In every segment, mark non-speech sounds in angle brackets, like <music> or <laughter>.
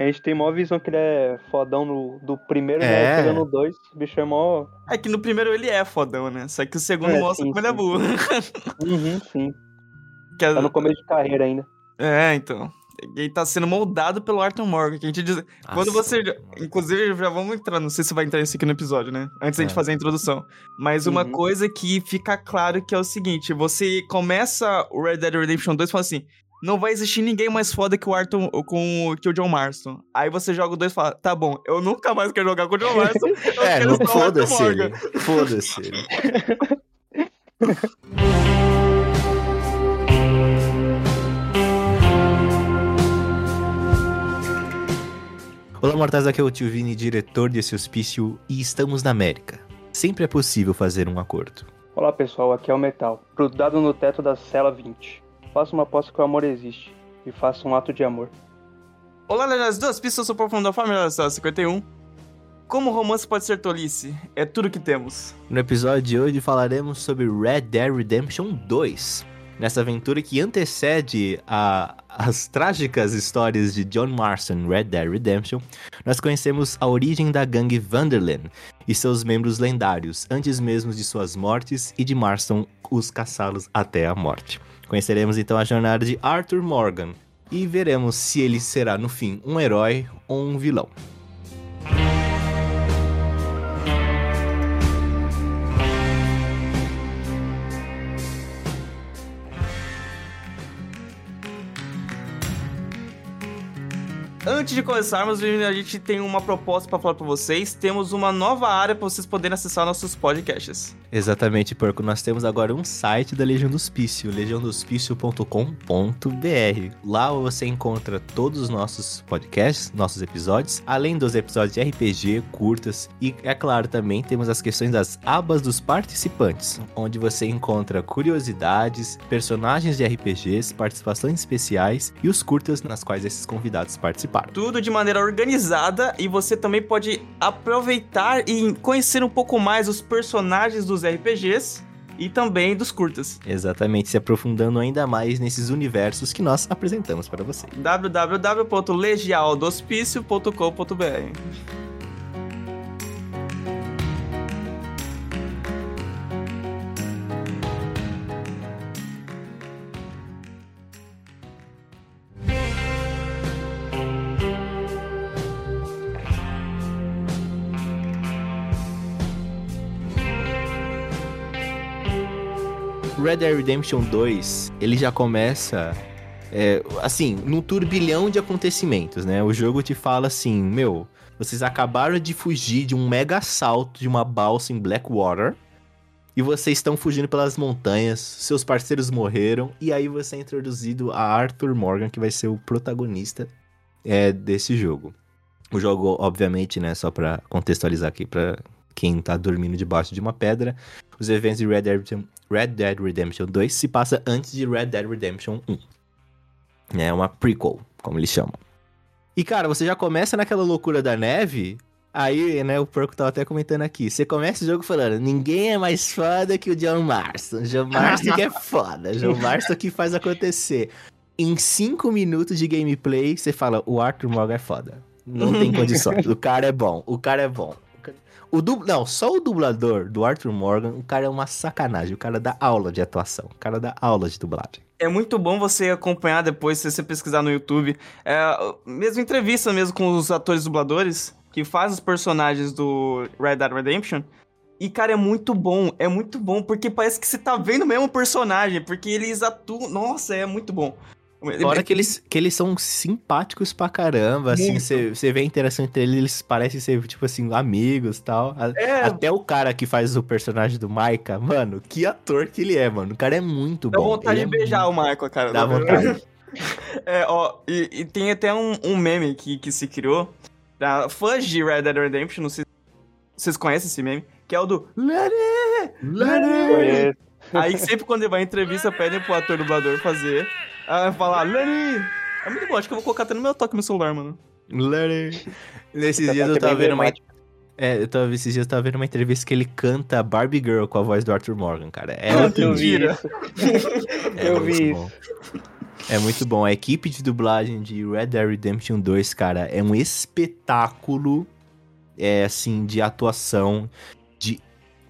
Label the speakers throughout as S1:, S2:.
S1: A gente tem maior visão que ele é fodão no, do primeiro,
S2: É.
S1: né? Chega no dois, o bicho é mó.
S3: É que no primeiro ele é fodão, né? Só que o segundo
S1: É,
S3: mostra
S1: sim,
S3: como ele é burro.
S1: Uhum, sim. <laughs>
S3: Que é-
S1: Tá no começo de carreira ainda.
S3: É, então. Ele tá sendo moldado pelo Arthur Morgan, que a gente diz... Quando
S2: Nossa.
S3: você. Inclusive, já vamos entrar, não sei se vai entrar isso aqui no episódio, né? Antes da gente
S2: É.
S3: fazer a introdução. Mas uma
S1: Uhum.
S3: coisa que fica claro que é o seguinte: você começa o Red Dead Redemption 2 e fala assim. Não vai existir ninguém mais foda que o Arthur com o- que o John Marston. Aí você joga o 2 e fala: Tá bom, eu nunca mais quero jogar com o John Marston. <laughs>
S2: É, não foda-se ele. Foda-se ele. <laughs> Olá, mortais, aqui é o Tio Vini, diretor desse hospício, e estamos na América. Sempre é possível fazer um acordo.
S1: Olá pessoal, aqui é o Metal. Grudado no teto da cela 20. Faça uma aposta que o amor existe. E faça um ato de amor.
S3: Olá, Leonardo, duas pistas, eu sou o profundo da família Cela 51. Como romance pode ser tolice? É tudo que temos.
S2: No episódio de hoje falaremos sobre Red Dead Redemption 2. Nessa aventura que antecede a- as trágicas histórias de John Marston Red Dead Redemption, nós conhecemos a origem da gangue Vanderland e seus membros lendários, antes mesmo de suas mortes e de Marston os caçá-los até a morte. Conheceremos então a jornada de Arthur Morgan e veremos se ele será no fim um herói ou um vilão.
S3: Antes de começarmos, a gente tem uma proposta pra falar pra vocês. Temos uma nova área pra vocês poderem acessar nossos podcasts.
S2: Exatamente, Porco. Nós temos agora um site da Legião do Hospício, legiãodohospício.com.br. Lá você encontra todos os nossos podcasts, nossos episódios, além dos episódios de RPG, curtas e, é claro, também temos as questões das abas dos participantes, onde você encontra curiosidades, personagens de RPGs, participações especiais e os curtas nas quais esses convidados participaram.
S3: Tudo de maneira organizada e você também pode aproveitar e conhecer um pouco mais os personagens dos RPGs e também dos curtas.
S2: Exatamente, se aprofundando ainda mais nesses universos que nós apresentamos para você.
S3: www.legialdohospício.com.br
S2: Red Dead Redemption 2, ele já começa, é, assim, num turbilhão de acontecimentos, né? O jogo te fala assim, meu, vocês acabaram de fugir de um mega assalto de uma balsa em Blackwater, e vocês estão fugindo pelas montanhas, seus parceiros morreram, e aí você é introduzido a Arthur Morgan, que vai ser o protagonista é, desse jogo. O jogo, obviamente, né, só pra contextualizar aqui pra quem tá dormindo debaixo de uma pedra, os eventos de Red Dead Red Dead Redemption 2 se passa antes de Red Dead Redemption 1. É uma prequel, como eles chamam. E cara, você já começa naquela loucura da neve, aí, né, o Porco tava até comentando aqui, você começa o jogo falando, ninguém é mais foda que o John Marston, John Marston que é foda, <laughs> John Marston que faz acontecer. Em 5 minutos de gameplay, você fala, o Arthur Morgan é foda. Não tem <laughs> condições, o cara é bom, o cara é bom. O. Não, só o dublador do Arthur Morgan, o cara é uma sacanagem. O cara dá aula de atuação. O cara dá aula de dublagem.
S3: É muito bom você acompanhar depois, se você pesquisar no YouTube. É, mesmo entrevista mesmo com os atores dubladores que fazem os personagens do Red Dead Redemption. E, cara, é muito bom. É muito bom, porque parece que você tá vendo mesmo o personagem. Porque eles atuam. Nossa, é muito bom.
S2: Fora que eles, que eles são simpáticos pra caramba, assim,
S3: Muito.
S2: você vê a interação entre eles, eles parecem ser, tipo assim, amigos e tal. A-
S3: É,
S2: Até o cara que faz o personagem do Maika, mano, que ator que ele é, mano. O cara é muito
S3: dá
S2: bom.
S3: vontade
S2: Ele
S3: de
S2: é
S3: beijar o Michael, cara.
S2: muito- Dá vontade. <laughs>
S3: É, ó, e, e tem até um, um meme que, que se criou pra fãs de Red Dead Redemption, não sei se vocês conhecem esse meme, que é o do Lenny! Lenny!
S1: Conheço.
S3: Aí sempre quando ele vai em entrevista, pedem pro ator dublador fazer, ah, falar, Lenny! É muito bom, acho que eu vou colocar até no meu toque no celular, mano.
S2: Larry. Nesses
S1: Essa
S2: dias eu
S1: é
S2: tava vendo uma. É, eu tava, esses dias eu tava vendo uma entrevista que ele canta Barbie Girl com a voz do Arthur Morgan, cara. É
S3: Ah,
S2: muito
S3: eu
S2: bom.
S3: vi.
S1: isso.
S2: É
S1: eu
S2: muito
S1: vi
S2: bom. É muito bom. A equipe de dublagem de Red Dead Redemption 2, cara, é um espetáculo, é assim, de atuação, de...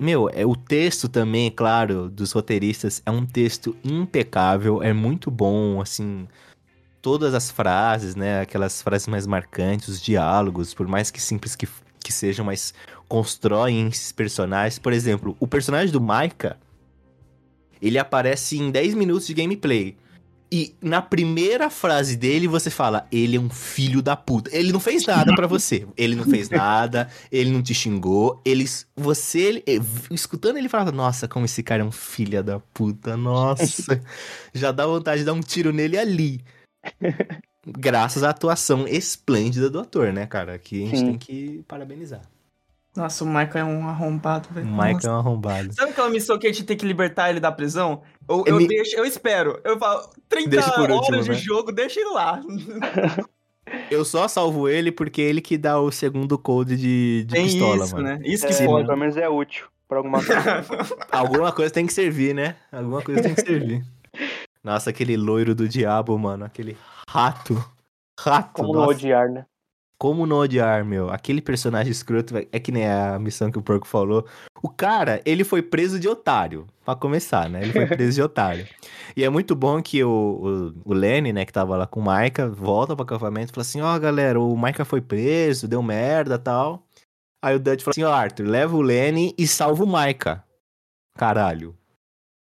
S2: Meu, é, o texto também, claro, dos roteiristas, é um texto impecável, é muito bom, assim... Todas as frases, né? Aquelas frases mais marcantes, os diálogos, por mais que simples que, que sejam, mas constroem esses personagens. Por exemplo, o personagem do Micah, ele aparece em 10 minutos de gameplay. E na primeira frase dele você fala: ele é um filho da puta. Ele não fez nada para você. Ele não fez nada, ele não te xingou. Eles. Você. Escutando ele falava: Nossa, como esse cara é um filho da puta. Nossa. Já dá vontade de dar um tiro nele ali. Graças à atuação esplêndida do ator, né, cara? Que a gente Sim. tem que parabenizar.
S3: Nossa, o Michael é um arrombado, velho. O
S2: Michael é um arrombado.
S3: Sabe aquela missão que a gente tem que libertar ele da prisão? Eu, eu, me... deixo, eu espero. Eu falo, 30 horas último, de né? jogo, deixa ele lá. <laughs>
S2: eu só salvo ele porque é ele que dá o segundo code de, de pistola,
S1: isso,
S2: mano.
S1: Né? Isso que é, foda. Pelo menos é útil pra alguma coisa. <laughs>
S2: alguma coisa tem que servir, né? Alguma coisa tem que servir. Nossa, aquele loiro do diabo, mano. Aquele rato. Rato.
S1: Como nossa. não odiar, né?
S2: Como não odiar, meu? Aquele personagem <laughs> escroto é que nem a missão que o Porco falou. O cara, ele foi preso de otário, pra começar, né? Ele foi <laughs> preso de otário. E é muito bom que o, o, o Lenny, né, que tava lá com o Maika, volta pro acampamento e fala assim: Ó, oh, galera, o Maika foi preso, deu merda tal. Aí o Dutch fala assim: Ó, oh, Arthur, leva o Lenny e salva o Maika. Caralho.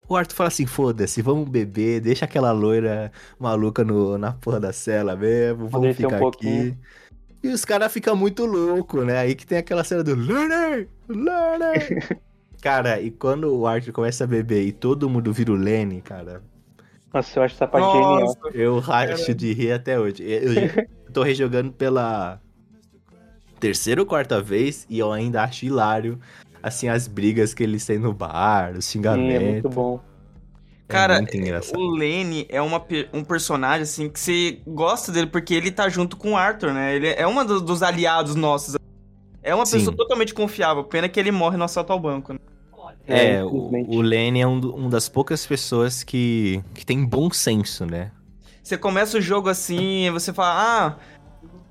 S2: O Arthur fala assim: foda-se, vamos beber, deixa aquela loira maluca no, na porra da cela mesmo, vamos ficar um aqui. E os caras ficam muito loucos, né? Aí que tem aquela cena do Learner! Learner! <laughs> cara, e quando o Arthur começa a beber e todo mundo vira o Lenny, cara.
S1: Nossa, eu acho essa parte Nossa, genial.
S2: Eu racho de rir até hoje. Eu, eu tô rejogando pela terceira ou quarta vez e eu ainda acho hilário, assim, as brigas que eles têm no bar, os xingamentos. Sim, é muito bom.
S3: É Cara, o Lenny é uma, um personagem, assim, que você gosta dele porque ele tá junto com o Arthur, né? Ele é uma do, dos aliados nossos. É uma Sim. pessoa totalmente confiável. Pena que ele morre no assalto ao banco, né?
S2: É, é o, o Lenny é um, um, das poucas pessoas que, que tem bom senso, né?
S3: Você começa o jogo assim e você fala, ah,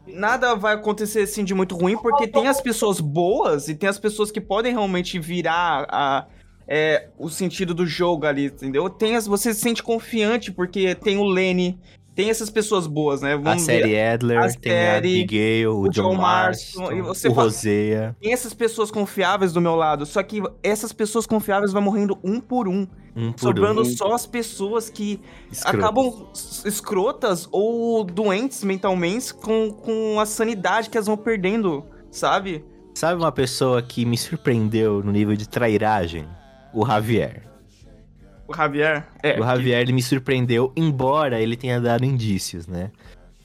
S3: nada vai acontecer assim de muito ruim, porque tem as pessoas boas e tem as pessoas que podem realmente virar a, é, o sentido do jogo ali, entendeu? Tem as, você se sente confiante porque tem o Lenny, tem essas pessoas boas, né?
S2: Vamos a série ver, Adler, a tem série, a Abigail, o, o John, John Marston, e o fala, Rosea.
S3: Tem essas pessoas confiáveis do meu lado, só que essas pessoas confiáveis vão morrendo um por um. um por sobrando um. só as pessoas que escrotas. acabam escrotas ou doentes mentalmente com, com a sanidade que elas vão perdendo, sabe?
S2: Sabe uma pessoa que me surpreendeu no nível de trairagem? O Javier.
S3: O Javier?
S2: É. O Javier, ele me surpreendeu, embora ele tenha dado indícios, né?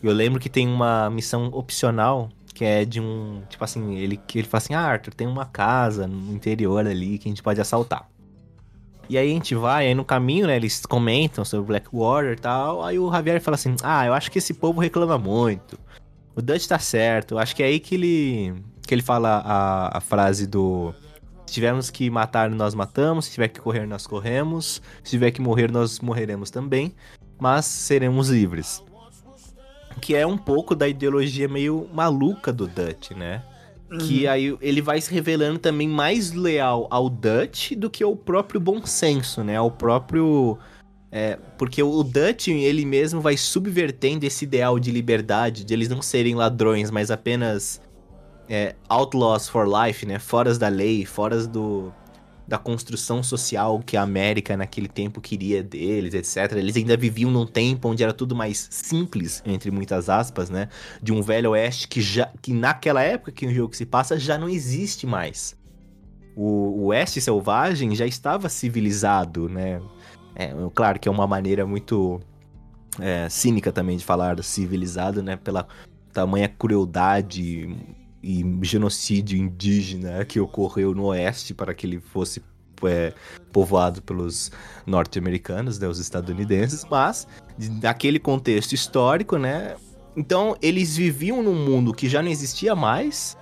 S2: Eu lembro que tem uma missão opcional que é de um. Tipo assim, ele, que ele fala assim: Ah, Arthur, tem uma casa no interior ali que a gente pode assaltar. E aí a gente vai, aí no caminho, né, eles comentam sobre Blackwater e tal. Aí o Javier fala assim: Ah, eu acho que esse povo reclama muito. O Dutch tá certo. Acho que é aí que ele. que ele fala a, a frase do. Se tivermos que matar, nós matamos. Se tiver que correr, nós corremos. Se tiver que morrer, nós morreremos também. Mas seremos livres. Que é um pouco da ideologia meio maluca do Dutch, né? Uhum. Que aí ele vai se revelando também mais leal ao Dutch do que ao próprio bom senso, né? Ao próprio. É, porque o Dutch, ele mesmo vai subvertendo esse ideal de liberdade, de eles não serem ladrões, mas apenas é, outlaws for life, né? Foras da lei, foras do, da construção social que a América naquele tempo queria deles, etc. Eles ainda viviam num tempo onde era tudo mais simples, entre muitas aspas, né? De um velho oeste que já que naquela época que o jogo se passa já não existe mais. O, o oeste selvagem já estava civilizado, né? É, claro que é uma maneira muito é, cínica também de falar civilizado, né? Pela tamanha crueldade e genocídio indígena que ocorreu no oeste para que ele fosse é, povoado pelos norte-americanos, né, os estadunidenses, mas naquele contexto histórico, né? Então eles viviam num mundo que já não existia mais.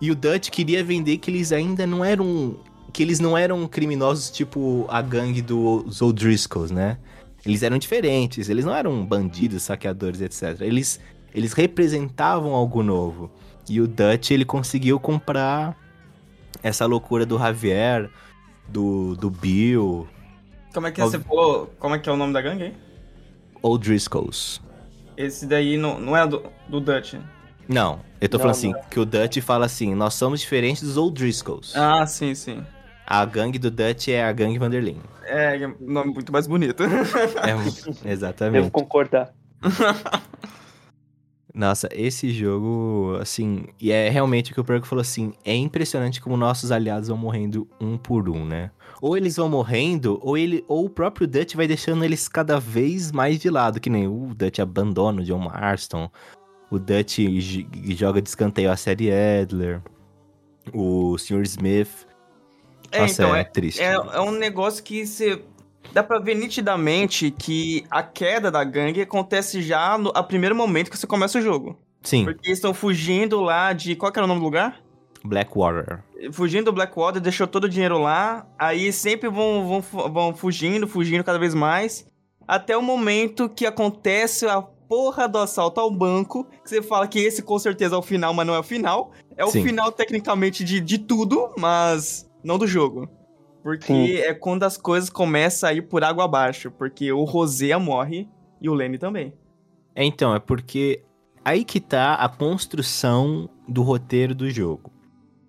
S2: E o Dutch queria vender que eles ainda não eram que eles não eram criminosos tipo a gangue dos O'Driscolls, né? Eles eram diferentes, eles não eram bandidos, saqueadores, etc. Eles, eles representavam algo novo. E o Dutch, ele conseguiu comprar essa loucura do Javier, do, do Bill.
S3: Como é que você falou? Como é que é o nome da gangue aí?
S2: Old Driscolls.
S3: Esse daí não, não é do, do Dutch.
S2: Não, eu tô
S1: Não,
S2: falando assim,
S1: não.
S2: que o Dutch fala assim, nós somos diferentes dos Old Driscolls.
S3: Ah, sim, sim.
S2: A gangue do Dutch é a gangue Vanderlyn.
S3: É, é nome muito mais bonito. <laughs>
S2: É,
S1: Devo
S2: exatamente.
S1: concordar. <laughs>
S2: Nossa, esse jogo, assim, e é realmente o que o Perco falou assim, é impressionante como nossos aliados vão morrendo um por um, né? Ou eles vão morrendo, ou ele, ou o próprio Dutch vai deixando eles cada vez mais de lado, que nem o Dutch abandona o John Marston, o Dutch joga de escanteio a série Adler, o Sr. Smith.
S3: É,
S2: Nossa,
S3: então,
S2: é,
S3: é,
S2: triste.
S3: é, é um negócio que você. Dá pra ver nitidamente que a queda da gangue acontece já no a primeiro momento que você começa o jogo.
S2: Sim,
S3: Porque eles estão fugindo lá de. Qual que era o nome do lugar?
S2: Blackwater.
S3: Fugindo do Blackwater, deixou todo o dinheiro lá. Aí sempre vão, vão, vão fugindo, fugindo cada vez mais. Até o momento que acontece a porra do assalto ao banco. Que você fala que esse com certeza é o final, mas não é o final. É o
S2: Sim.
S3: final, tecnicamente, de, de tudo, mas não do jogo. Porque
S1: Sim.
S3: é quando as coisas começam a ir por água abaixo. Porque o Rosea morre e o Lenny também.
S2: É, então, é porque aí que tá a construção do roteiro do jogo.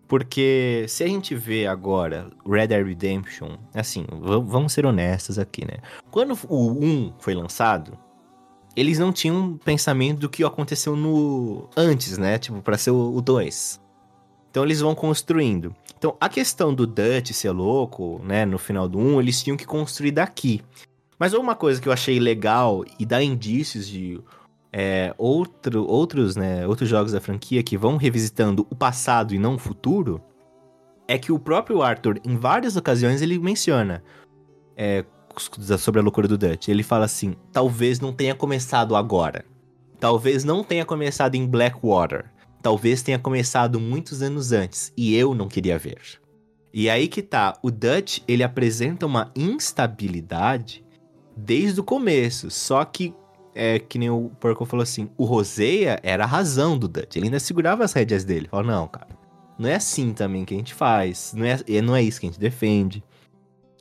S2: Porque se a gente vê agora Red Dead Redemption, assim, vamos ser honestos aqui, né? Quando o 1 foi lançado, eles não tinham um pensamento do que aconteceu no antes, né? Tipo, pra ser o 2. Então eles vão construindo. Então, a questão do Dutch ser louco, né, no final do 1, eles tinham que construir daqui. Mas uma coisa que eu achei legal e dá indícios de é, outro, outros, né, outros jogos da franquia que vão revisitando o passado e não o futuro, é que o próprio Arthur, em várias ocasiões, ele menciona é, sobre a loucura do Dutch. Ele fala assim: talvez não tenha começado agora. Talvez não tenha começado em Blackwater. Talvez tenha começado muitos anos antes e eu não queria ver. E aí que tá, o Dutch, ele apresenta uma instabilidade desde o começo, só que é que nem o Porco falou assim, o Roseia era a razão do Dutch, ele ainda segurava as rédeas dele, falou, não, cara, não é assim também que a gente faz, não é, não é isso que a gente defende.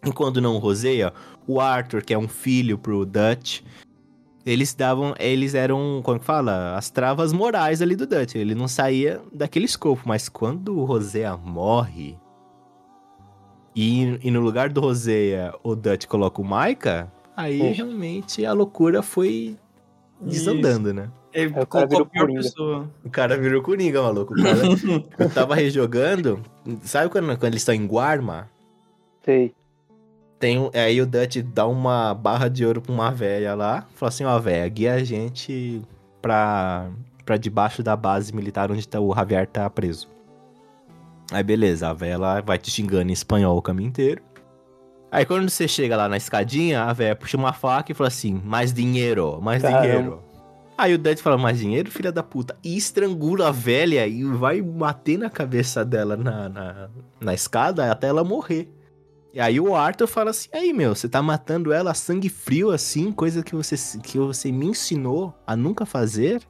S2: Enquanto não o Roseia, o Arthur, que é um filho pro Dutch, eles davam, eles eram, como que fala, as travas morais ali do Dutch, ele não saía daquele escopo, mas quando o Roseia morre, e, e no lugar do Roseia o Dutch coloca o Maika, aí realmente a loucura foi desandando, né?
S3: Ele
S1: Aí o cara
S3: colocou
S1: virou
S3: a pior
S1: Coringa.
S3: pessoa.
S2: O cara virou Coringa, maluco. O cara, <laughs> eu tava rejogando, sabe quando, quando eles estão em Guarma?
S1: Sei.
S2: Tem, um- aí o Dutch dá uma barra de ouro pra uma velha lá, fala assim, ó, velha, guia a gente pra, pra debaixo da base militar onde tá, o Javier tá preso. Aí beleza, a velha vai te xingando em espanhol o caminho inteiro. Aí quando você chega lá na escadinha, a velha puxa uma faca e fala assim, mais dinheiro, mais
S1: Caramba.
S2: dinheiro. Aí o Dutch fala, mais dinheiro, filha da puta, e estrangula a velha e vai bater na cabeça dela na, na, na escada até ela morrer. E aí o Arthur fala assim, aí meu, você tá matando ela a sangue frio assim, coisa que você, que você me ensinou a nunca fazer?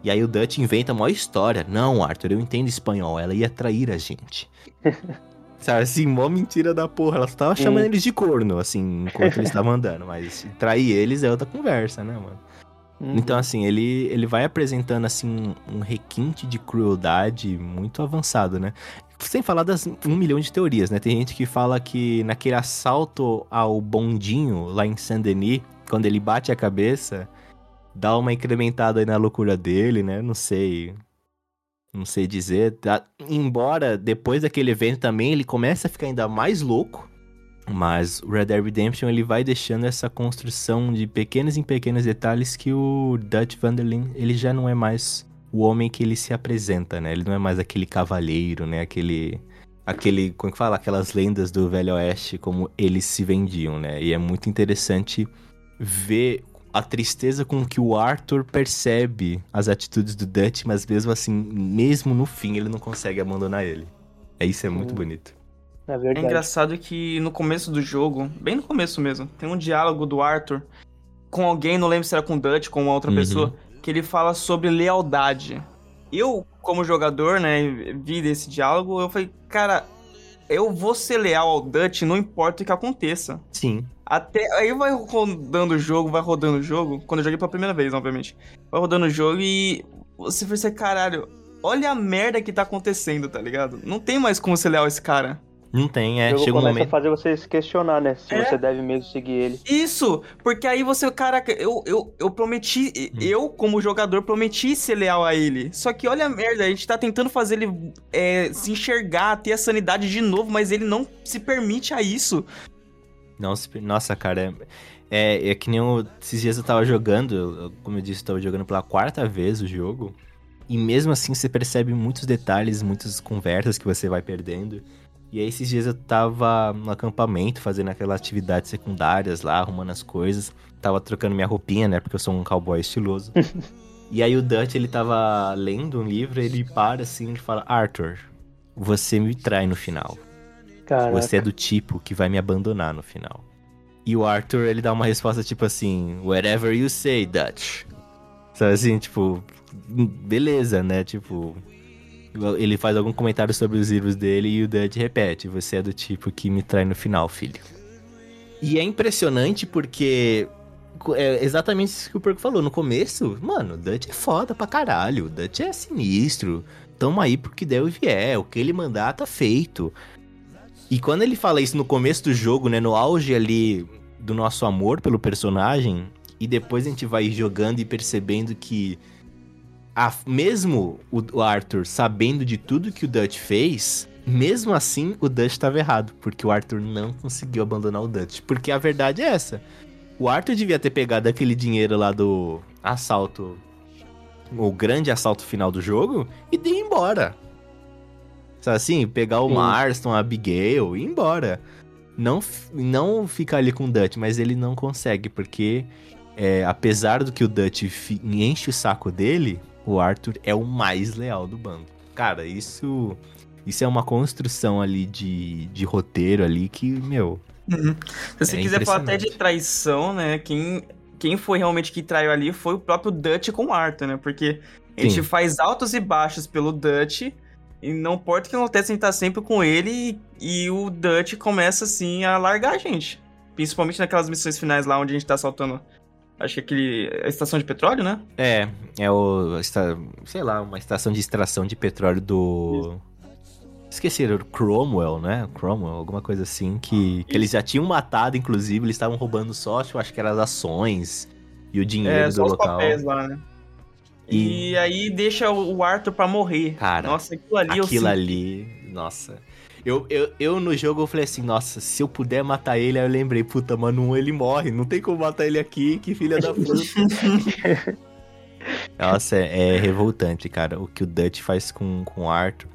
S2: E aí o Dutch inventa uma história. Não, Arthur, eu entendo espanhol, ela ia trair a gente. <laughs> Sabe, assim, mó mentira da porra. Ela só tava chamando
S1: Hum.
S2: eles de corno, assim, enquanto eles estavam andando. Mas trair eles é outra conversa, né, mano?
S1: Uhum.
S2: Então, assim, ele, ele vai apresentando, assim, um requinte de crueldade muito avançado, né? Sem falar das um milhão de teorias, né? Tem gente que fala que naquele assalto ao bondinho lá em Saint-Denis, quando ele bate a cabeça, dá uma incrementada aí na loucura dele, né? Não sei. Não sei dizer. Tá- Embora depois daquele evento também ele comece a ficar ainda mais louco. Mas o Red Dead Redemption ele vai deixando essa construção de pequenos em pequenos detalhes que o Dutch Vanderlyn ele já não é mais o homem que ele se apresenta, né? Ele não é mais aquele cavalheiro, né? Aquele aquele, como é que fala, aquelas lendas do Velho Oeste como eles se vendiam, né? E é muito interessante ver a tristeza com que o Arthur percebe as atitudes do Dutch, mas mesmo assim, mesmo no fim, ele não consegue abandonar ele. É isso é muito bonito.
S1: É
S3: É
S1: verdade.
S3: engraçado que no começo do jogo, bem no começo mesmo, tem um diálogo do Arthur com alguém, não lembro se era com o Dutch, com uma outra
S2: Uhum.
S3: pessoa, que ele fala sobre lealdade. Eu, como jogador, né, vi desse diálogo, eu falei, cara, eu vou ser leal ao Dutch, não importa o que aconteça.
S2: Sim.
S3: Até aí vai rodando o jogo, vai rodando o jogo. Quando eu joguei pela primeira vez, obviamente. Vai rodando o jogo e você pensa, caralho, olha a merda que tá acontecendo, tá ligado? Não tem mais como ser leal a esse cara.
S2: Não tem, é.
S1: o jogo
S2: Chega um momento.
S1: a fazer você se questionar, né? Se
S3: É.
S1: você deve mesmo seguir ele.
S3: Isso, porque aí você, caraca, eu, eu, eu prometi, eu como jogador prometi ser leal a ele. Só que olha a merda, a gente tá tentando fazer ele é, se enxergar, ter a sanidade de novo, mas ele não se permite a isso.
S2: Não, se- nossa, cara. É, é, é que nem eu, esses dias eu tava jogando, eu- como eu disse, eu tava jogando pela quarta vez o jogo. E mesmo assim você percebe muitos detalhes, muitas conversas que você vai perdendo. E aí esses dias eu tava no acampamento, fazendo aquelas atividades secundárias lá, arrumando as coisas. Tava trocando minha roupinha, né? Porque eu sou um cowboy estiloso. <laughs> e aí o Dutch, ele tava lendo um livro, ele para assim e fala: Arthur, você me trai no final.
S1: Caraca.
S2: Você é do tipo que vai me abandonar no final. E o Arthur, ele dá uma resposta tipo assim: Whatever you say, Dutch. Sabe assim, tipo, beleza, né? Tipo, ele faz algum comentário sobre os livros dele e o Dutch repete: Você é do tipo que me trai no final, filho. E é impressionante porque. É exatamente isso que o Perco falou. No começo, mano, o Dutch é foda pra caralho. O Dutch é sinistro. Tamo aí porque der e vier. O que ele mandar tá feito. E quando ele fala isso no começo do jogo, né, no auge ali do nosso amor pelo personagem, e depois a gente vai jogando e percebendo que a- mesmo o, Arthur sabendo de tudo que o Dutch fez, mesmo assim o Dutch estava errado, porque o Arthur não conseguiu abandonar o Dutch, porque a verdade é essa. O Arthur devia ter pegado aquele dinheiro lá do assalto, o grande assalto final do jogo, e de ir embora. Sabe assim? Pegar o
S1: Sim.
S2: Marston, a Abigail e ir embora. Não, não ficar ali com o Dutch, mas ele não consegue, porque é, apesar do que o Dutch enche o saco dele, o Arthur é o mais leal do bando. Cara, isso isso é uma construção ali de, de roteiro ali que, meu,
S3: Se você
S2: É
S3: quiser falar até de traição, né? Quem, quem foi realmente que traiu ali foi o próprio Dutch com o Arthur, né? Porque a gente faz altos e baixos pelo Dutch. E não importa o que acontece, a gente tá sempre com ele. E, e o Dutch começa, assim, a largar a gente. Principalmente naquelas missões finais lá onde a gente tá assaltando. Acho que aquele. A estação de petróleo, né?
S2: É, é o. esta- Sei lá, uma estação de extração de petróleo do. Esqueci, era o Cromwell, né? Cromwell, alguma coisa assim, que, que eles já tinham matado, inclusive, eles estavam roubando só, eu acho que eram as ações e o dinheiro
S3: É,
S2: do local.
S3: lá, né? E...
S2: E-
S3: aí deixa o Arthur pra morrer.
S2: Cara,
S3: Nossa, aquilo ali eu
S2: Aquilo
S3: sinto-
S2: ali, nossa. Eu, eu, eu no jogo eu falei assim, nossa, se eu puder matar ele, aí eu lembrei, puta, mano, ele morre, não tem como matar ele aqui, que filha da puta. <laughs> nossa, é, é revoltante, cara, o que o Dutch faz com, com o Arthur.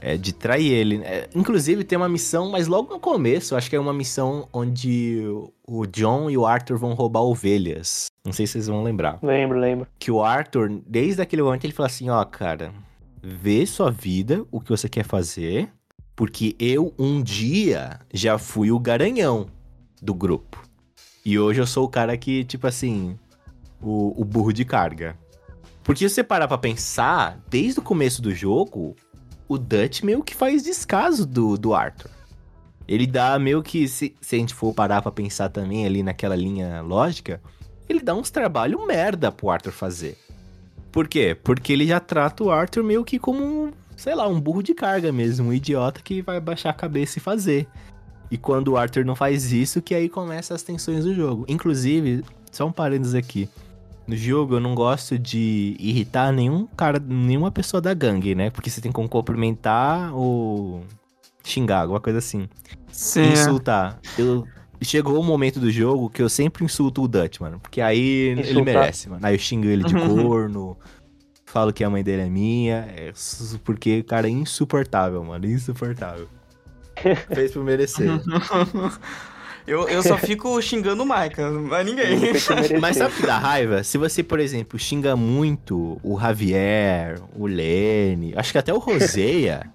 S2: É de trair ele. É, inclusive tem uma missão, mas logo no começo, acho que é uma missão onde o John e o Arthur vão roubar ovelhas. Não sei se vocês vão lembrar
S1: Lembro, lembro.
S2: que o Arthur, desde aquele momento, ele fala assim: ó, cara, vê sua vida, o que você quer fazer, porque eu um dia já fui o garanhão do grupo. E hoje eu sou o cara que, tipo assim, o, o burro de carga. Porque se você parar pra pensar, desde o começo do jogo, o Dutch meio que faz descaso do, do Arthur. Ele dá meio que, se, se a gente for parar pra pensar também ali naquela linha lógica, ele dá uns trabalho merda pro Arthur fazer. Por quê? Porque ele já trata o Arthur meio que como um, sei lá, um burro de carga mesmo, um idiota que vai baixar a cabeça e fazer. E quando o Arthur não faz isso, que aí começa as tensões do jogo. Inclusive, só um parênteses aqui. No jogo eu não gosto de irritar nenhum cara, nenhuma pessoa da gangue, né? Porque você tem como cumprimentar ou xingar, alguma coisa assim
S3: Sim.
S2: insultar. Eu chegou o momento do jogo que eu sempre insulto o Dutch, mano, porque aí ele merece, mano. Aí eu xingo ele de corno, falo que a mãe dele é minha, é porque o cara é insuportável, mano, insuportável. <laughs> Fez por merecer. <laughs>
S3: eu, eu só fico xingando o Maika, mas ninguém. <laughs>
S2: Mas sabe o que dá raiva? Se você, por exemplo, xinga muito o Javier, o Lene, acho que até o Roseia,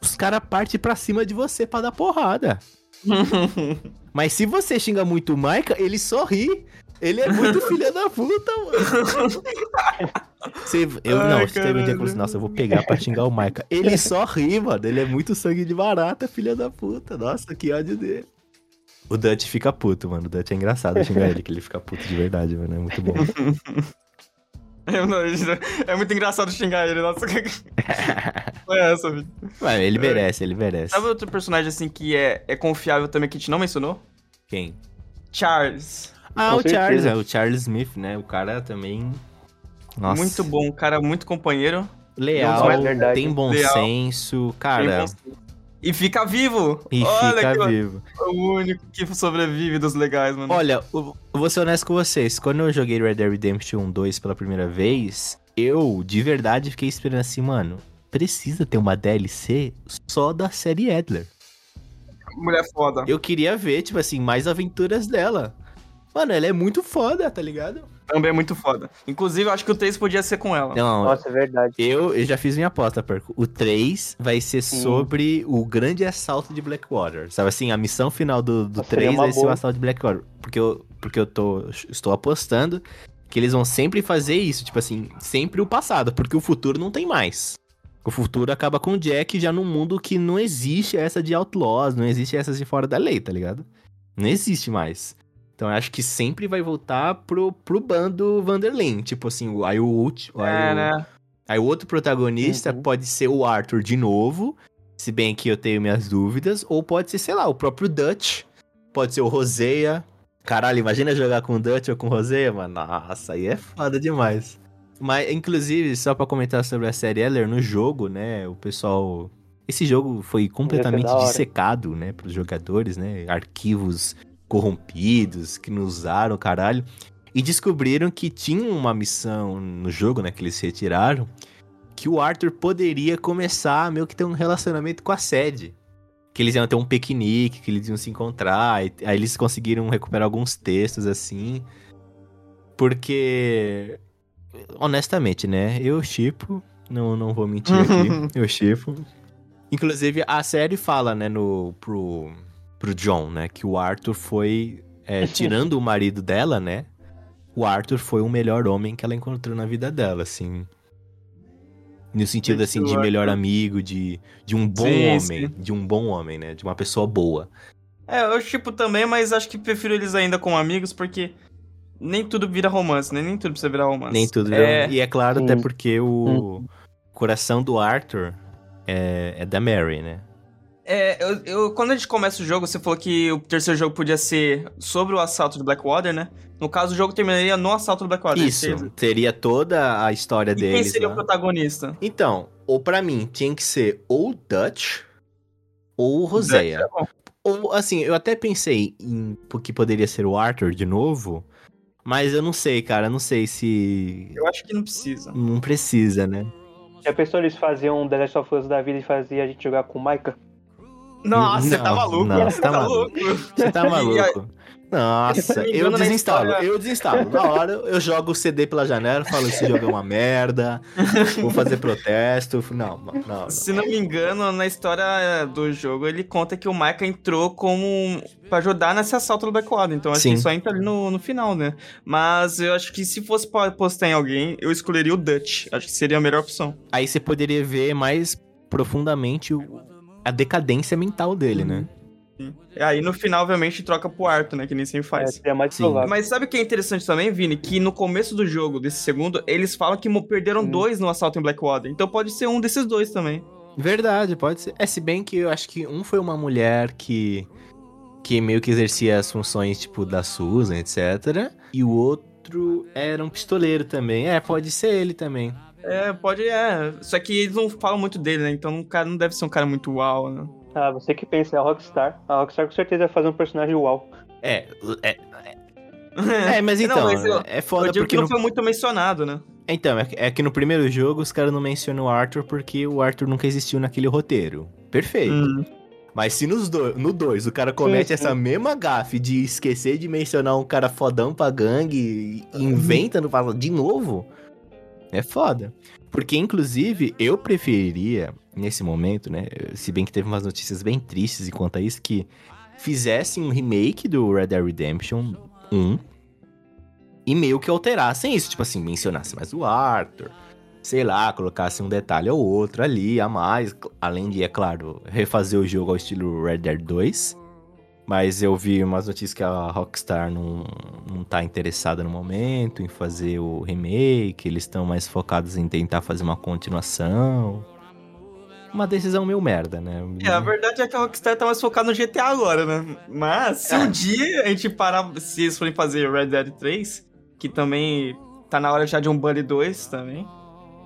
S2: os caras partem pra cima de você pra dar porrada. Mas se você xinga muito o Maika, ele sorri. Ele é muito filha da puta, mano. Você, eu,
S3: Ai,
S2: não, você teve um dia que eu falei nossa, eu vou pegar pra xingar o Maika. Ele <laughs> só ri, mano. Ele é muito sangue de barata, filha da puta. Nossa, que ódio dele. O Dutch fica puto, mano. O Dutch é engraçado xingar ele, que ele fica puto de verdade, mano. É muito bom. <laughs>
S3: Eu não- é muito engraçado xingar ele, nossa. <laughs> Foi essa, filho.
S2: Ele merece, ele merece.
S3: Sabe outro personagem assim que é, é confiável também que a gente não mencionou?
S2: Quem?
S3: Charles.
S2: Ah,
S1: Com
S2: o Charles,
S1: certeza.
S2: é o Charles Smith, né? O cara também. Nossa.
S3: Muito bom, um cara muito companheiro.
S2: Leal,
S1: é verdade.
S2: tem bom
S3: Leal.
S2: senso, cara.
S3: bom. E fica vivo.
S2: E
S3: Olha
S2: fica
S3: que
S2: vivo.
S3: o único que sobrevive dos legais, mano.
S2: Olha, eu vou ser honesto com vocês. Quando eu joguei Red Dead Redemption 2 pela primeira vez, eu, de verdade, fiquei esperando assim, mano, precisa ter uma DLC só da série Adler.
S3: Mulher foda.
S2: Eu queria ver, tipo assim, mais aventuras dela. Mano, ela é muito foda, tá ligado?
S3: Também é muito foda. Inclusive, eu acho que o 3 podia ser com ela.
S2: Não,
S1: Nossa, é verdade.
S2: eu, eu já fiz minha aposta, Perco. O 3 vai ser sobre o grande assalto de Blackwater. Sabe assim, a missão final do, do
S1: Nossa, seria
S2: 3
S1: uma
S2: vai ser o assalto de Blackwater. Porque eu, porque eu tô, estou apostando que eles vão sempre fazer isso. Tipo assim, sempre o passado. Porque o futuro não tem mais. O futuro acaba com o Jack já num mundo que não existe essa de outlaws, não existe essas de fora da lei, tá ligado? Não existe mais. Então eu acho que sempre vai voltar pro, pro bando Vanderlyn. Tipo assim, aí o último.
S3: É, né?
S2: Aí o outro protagonista
S1: Uhum.
S2: pode ser o Arthur de novo, se bem que eu tenho minhas dúvidas, ou pode ser, sei lá, o próprio Dutch, pode ser o Roseia. Caralho, imagina jogar com o Dutch ou com o Roseia, mano. Nossa, aí é foda demais. Mas, inclusive, só pra comentar sobre a série Eller, no jogo, né, o pessoal... Esse jogo foi completamente dissecado, né, pros jogadores, né, arquivos corrompidos que não usaram, caralho. E descobriram que tinha uma missão no jogo, né, que eles retiraram, que o Arthur poderia começar meio que ter um relacionamento com a sede. Que eles iam ter um piquenique, que eles iam se encontrar, e aí eles conseguiram recuperar alguns textos assim. Porque, honestamente, né, eu chipo, não, não vou mentir aqui, <laughs> eu chipo. Inclusive, a série fala, né, no, pro, pro John, né, que o Arthur foi, é, <laughs> tirando o marido dela, né, o Arthur foi o melhor homem que ela encontrou na vida dela, assim. No sentido, assim, de melhor amigo, de, de um bom
S3: Sim,
S2: homem.
S3: sim.
S2: De um bom homem, né? De uma pessoa boa.
S3: É, eu tipo também, mas acho que prefiro eles ainda como amigos, porque nem tudo vira romance, né? Nem tudo precisa virar romance.
S2: Nem tudo.
S3: É,
S2: E é claro, até porque o coração do Arthur é, é da Mary, né?
S3: É eu, eu- quando a gente começa o jogo, você falou que o terceiro jogo podia ser sobre o assalto de Blackwater, né? No caso, o jogo terminaria no assalto do Blackwater.
S2: Isso.
S3: certeza?
S2: Teria toda a história
S3: E quem
S2: deles.
S3: seria
S2: lá.
S3: o protagonista?
S2: Então, ou pra mim, tinha que ser ou o Dutch ou o Roseia.
S3: É.
S2: Ou, assim, eu até pensei em que poderia ser o Arthur de novo, mas eu não sei, cara. Não sei se.
S3: Eu acho que não precisa.
S2: Não precisa, né?
S1: Já pensou eles faziam um The Last of Us da vida e fazia a gente jogar com o Maika?
S3: Nossa, você tá maluco?
S2: não, você tá maluco. Você tá <laughs> maluco? Nossa, eu
S3: na
S2: desinstalo, eu desinstalo. Na hora eu jogo o CD pela janela, falo esse jogo é uma merda, vou fazer protesto. Não, não, não.
S3: Se não me engano, na história do jogo, ele conta que o Micah entrou como pra ajudar nesse assalto do Blackwater. Então acho
S2: Sim.
S3: que só entra ali no, no final, né? Mas eu acho que se fosse postar em alguém, eu escolheria o Dutch. Acho que seria a melhor opção.
S2: Aí você poderia ver mais profundamente o- a decadência mental dele, né?
S3: E aí no final, obviamente, troca pro Arthur, né? Que nem sempre
S1: É,
S3: faz.
S1: seria mais
S2: Sim.
S3: Mas sabe o que é interessante também, Vini? Que no começo do jogo, desse segundo, eles falam que mo- perderam
S1: Sim.
S3: dois no assalto em Blackwater. Então pode ser um desses dois também.
S2: Verdade, pode ser. É, se bem que eu acho que um foi uma mulher que. que meio que exercia as funções, tipo, da Susan, etc. E o outro era um pistoleiro também. É, pode ser ele também.
S3: É, pode, é. Só que eles não falam muito dele, né? Então o cara não deve ser um cara muito uau, né?
S1: Ah, você que pensa, é a Rockstar. A Rockstar com certeza vai fazer um personagem uau.
S2: É, é. É, <laughs> mas então,
S3: Não, mas eu-
S2: é foda porque.
S3: que não foi muito mencionado, né?
S2: Então, é que- é que no primeiro jogo os caras não mencionam o Arthur porque o Arthur nunca existiu naquele roteiro. Perfeito.
S3: Hum.
S2: Mas se nos do, no 2 o cara comete
S1: sim.
S2: essa mesma gafe de esquecer de mencionar um cara fodão pra gangue e inventa no passado de novo, É foda. Porque, inclusive, eu preferiria, nesse momento, né? Se bem que teve umas notícias bem tristes enquanto a isso, que fizessem um remake do Red Dead Redemption 1 e meio que alterassem isso. Tipo assim, mencionasse mais o Arthur, sei lá, colocasse um detalhe ou outro ali a mais. Além de, é claro, refazer o jogo ao estilo Red Dead 2. Mas eu vi umas notícias que a Rockstar não, não tá interessada no momento em fazer o remake, eles estão mais focados em tentar fazer uma continuação. Uma decisão meio merda, né?
S3: É, a verdade é que a Rockstar tá mais focada no GTA agora, né? Mas se um
S2: É.
S3: dia a gente parar, se eles forem fazer Red Dead 3, que também tá na hora já de um Bully 2 também.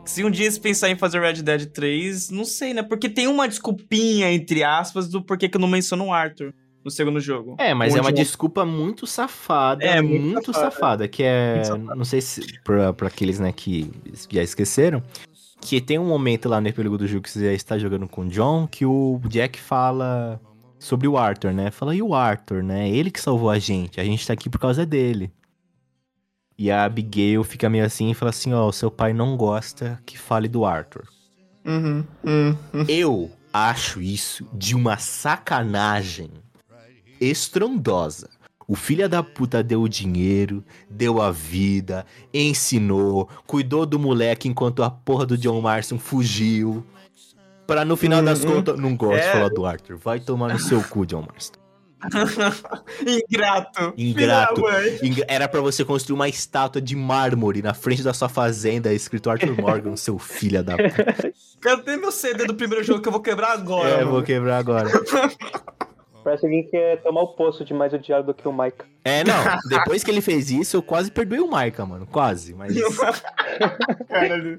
S3: Se um dia eles pensarem em fazer Red Dead 3, não sei, né? Porque tem uma desculpinha, entre aspas, do porquê que eu não menciono o Arthur no segundo jogo.
S2: É, mas é uma
S3: eu-
S2: desculpa muito safada,
S3: É,
S2: muito,
S3: muito
S2: safada,
S3: safada.
S2: que é,
S3: safada.
S2: não sei se pra, pra aqueles, né, que já esqueceram, que tem um momento lá no epílogo do jogo que você está jogando com o John, que o Jack fala sobre o Arthur, né, fala, e o Arthur, né, ele que salvou a gente, a gente tá aqui por causa dele. E a Abigail fica meio assim e fala assim, ó, o seu pai não gosta que fale do Arthur.
S3: Uhum, uhum.
S2: Eu acho isso de uma sacanagem estrondosa. O filho da puta deu o dinheiro, deu a vida, ensinou, cuidou do moleque enquanto a porra do John Marston fugiu. Pra no final das
S3: Uhum.
S2: contas, não gosto de
S3: É.
S2: falar do Arthur. Vai tomar no seu cu, John Marston. <laughs>
S3: Ingrato.
S2: Ingrato. Era pra você construir uma estátua de mármore na frente da sua fazenda, escrito Arthur Morgan, seu filho da puta. <laughs>
S3: Cadê meu CD do primeiro jogo que eu vou quebrar agora?
S2: É,
S3: mano?
S2: vou quebrar agora. <laughs>
S1: Parece alguém que quer tomar o poço de mais odiado do que o Mike.
S2: É, não. <laughs> Depois que ele fez isso, eu quase perdoei o Maika, mano. Quase. Mas. <laughs>
S3: Caralho.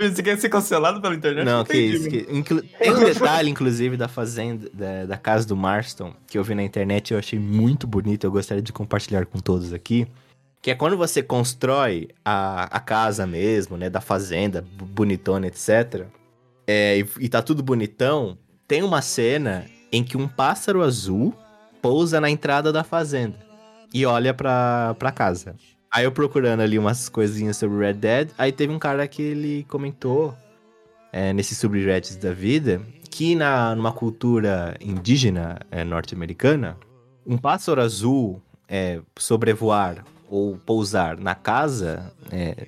S3: Você quer ser cancelado pela internet?
S2: Não, que
S3: entendi,
S2: isso. que- inclu- Tem um detalhe, inclusive, da fazenda, da, da casa do Marston, que eu vi na internet e eu achei muito bonito. Eu gostaria de compartilhar com todos aqui. Que é quando você constrói a, a casa mesmo, né? Da fazenda, bonitona, etc. É, e, e tá tudo bonitão. Tem uma cena em que um pássaro azul pousa na entrada da fazenda e olha pra, pra casa. Aí eu procurando ali umas coisinhas sobre Red Dead, aí teve um cara que ele comentou é, nesses subreddits da vida que na, numa cultura indígena é, norte-americana, um pássaro azul é, sobrevoar ou pousar na casa é,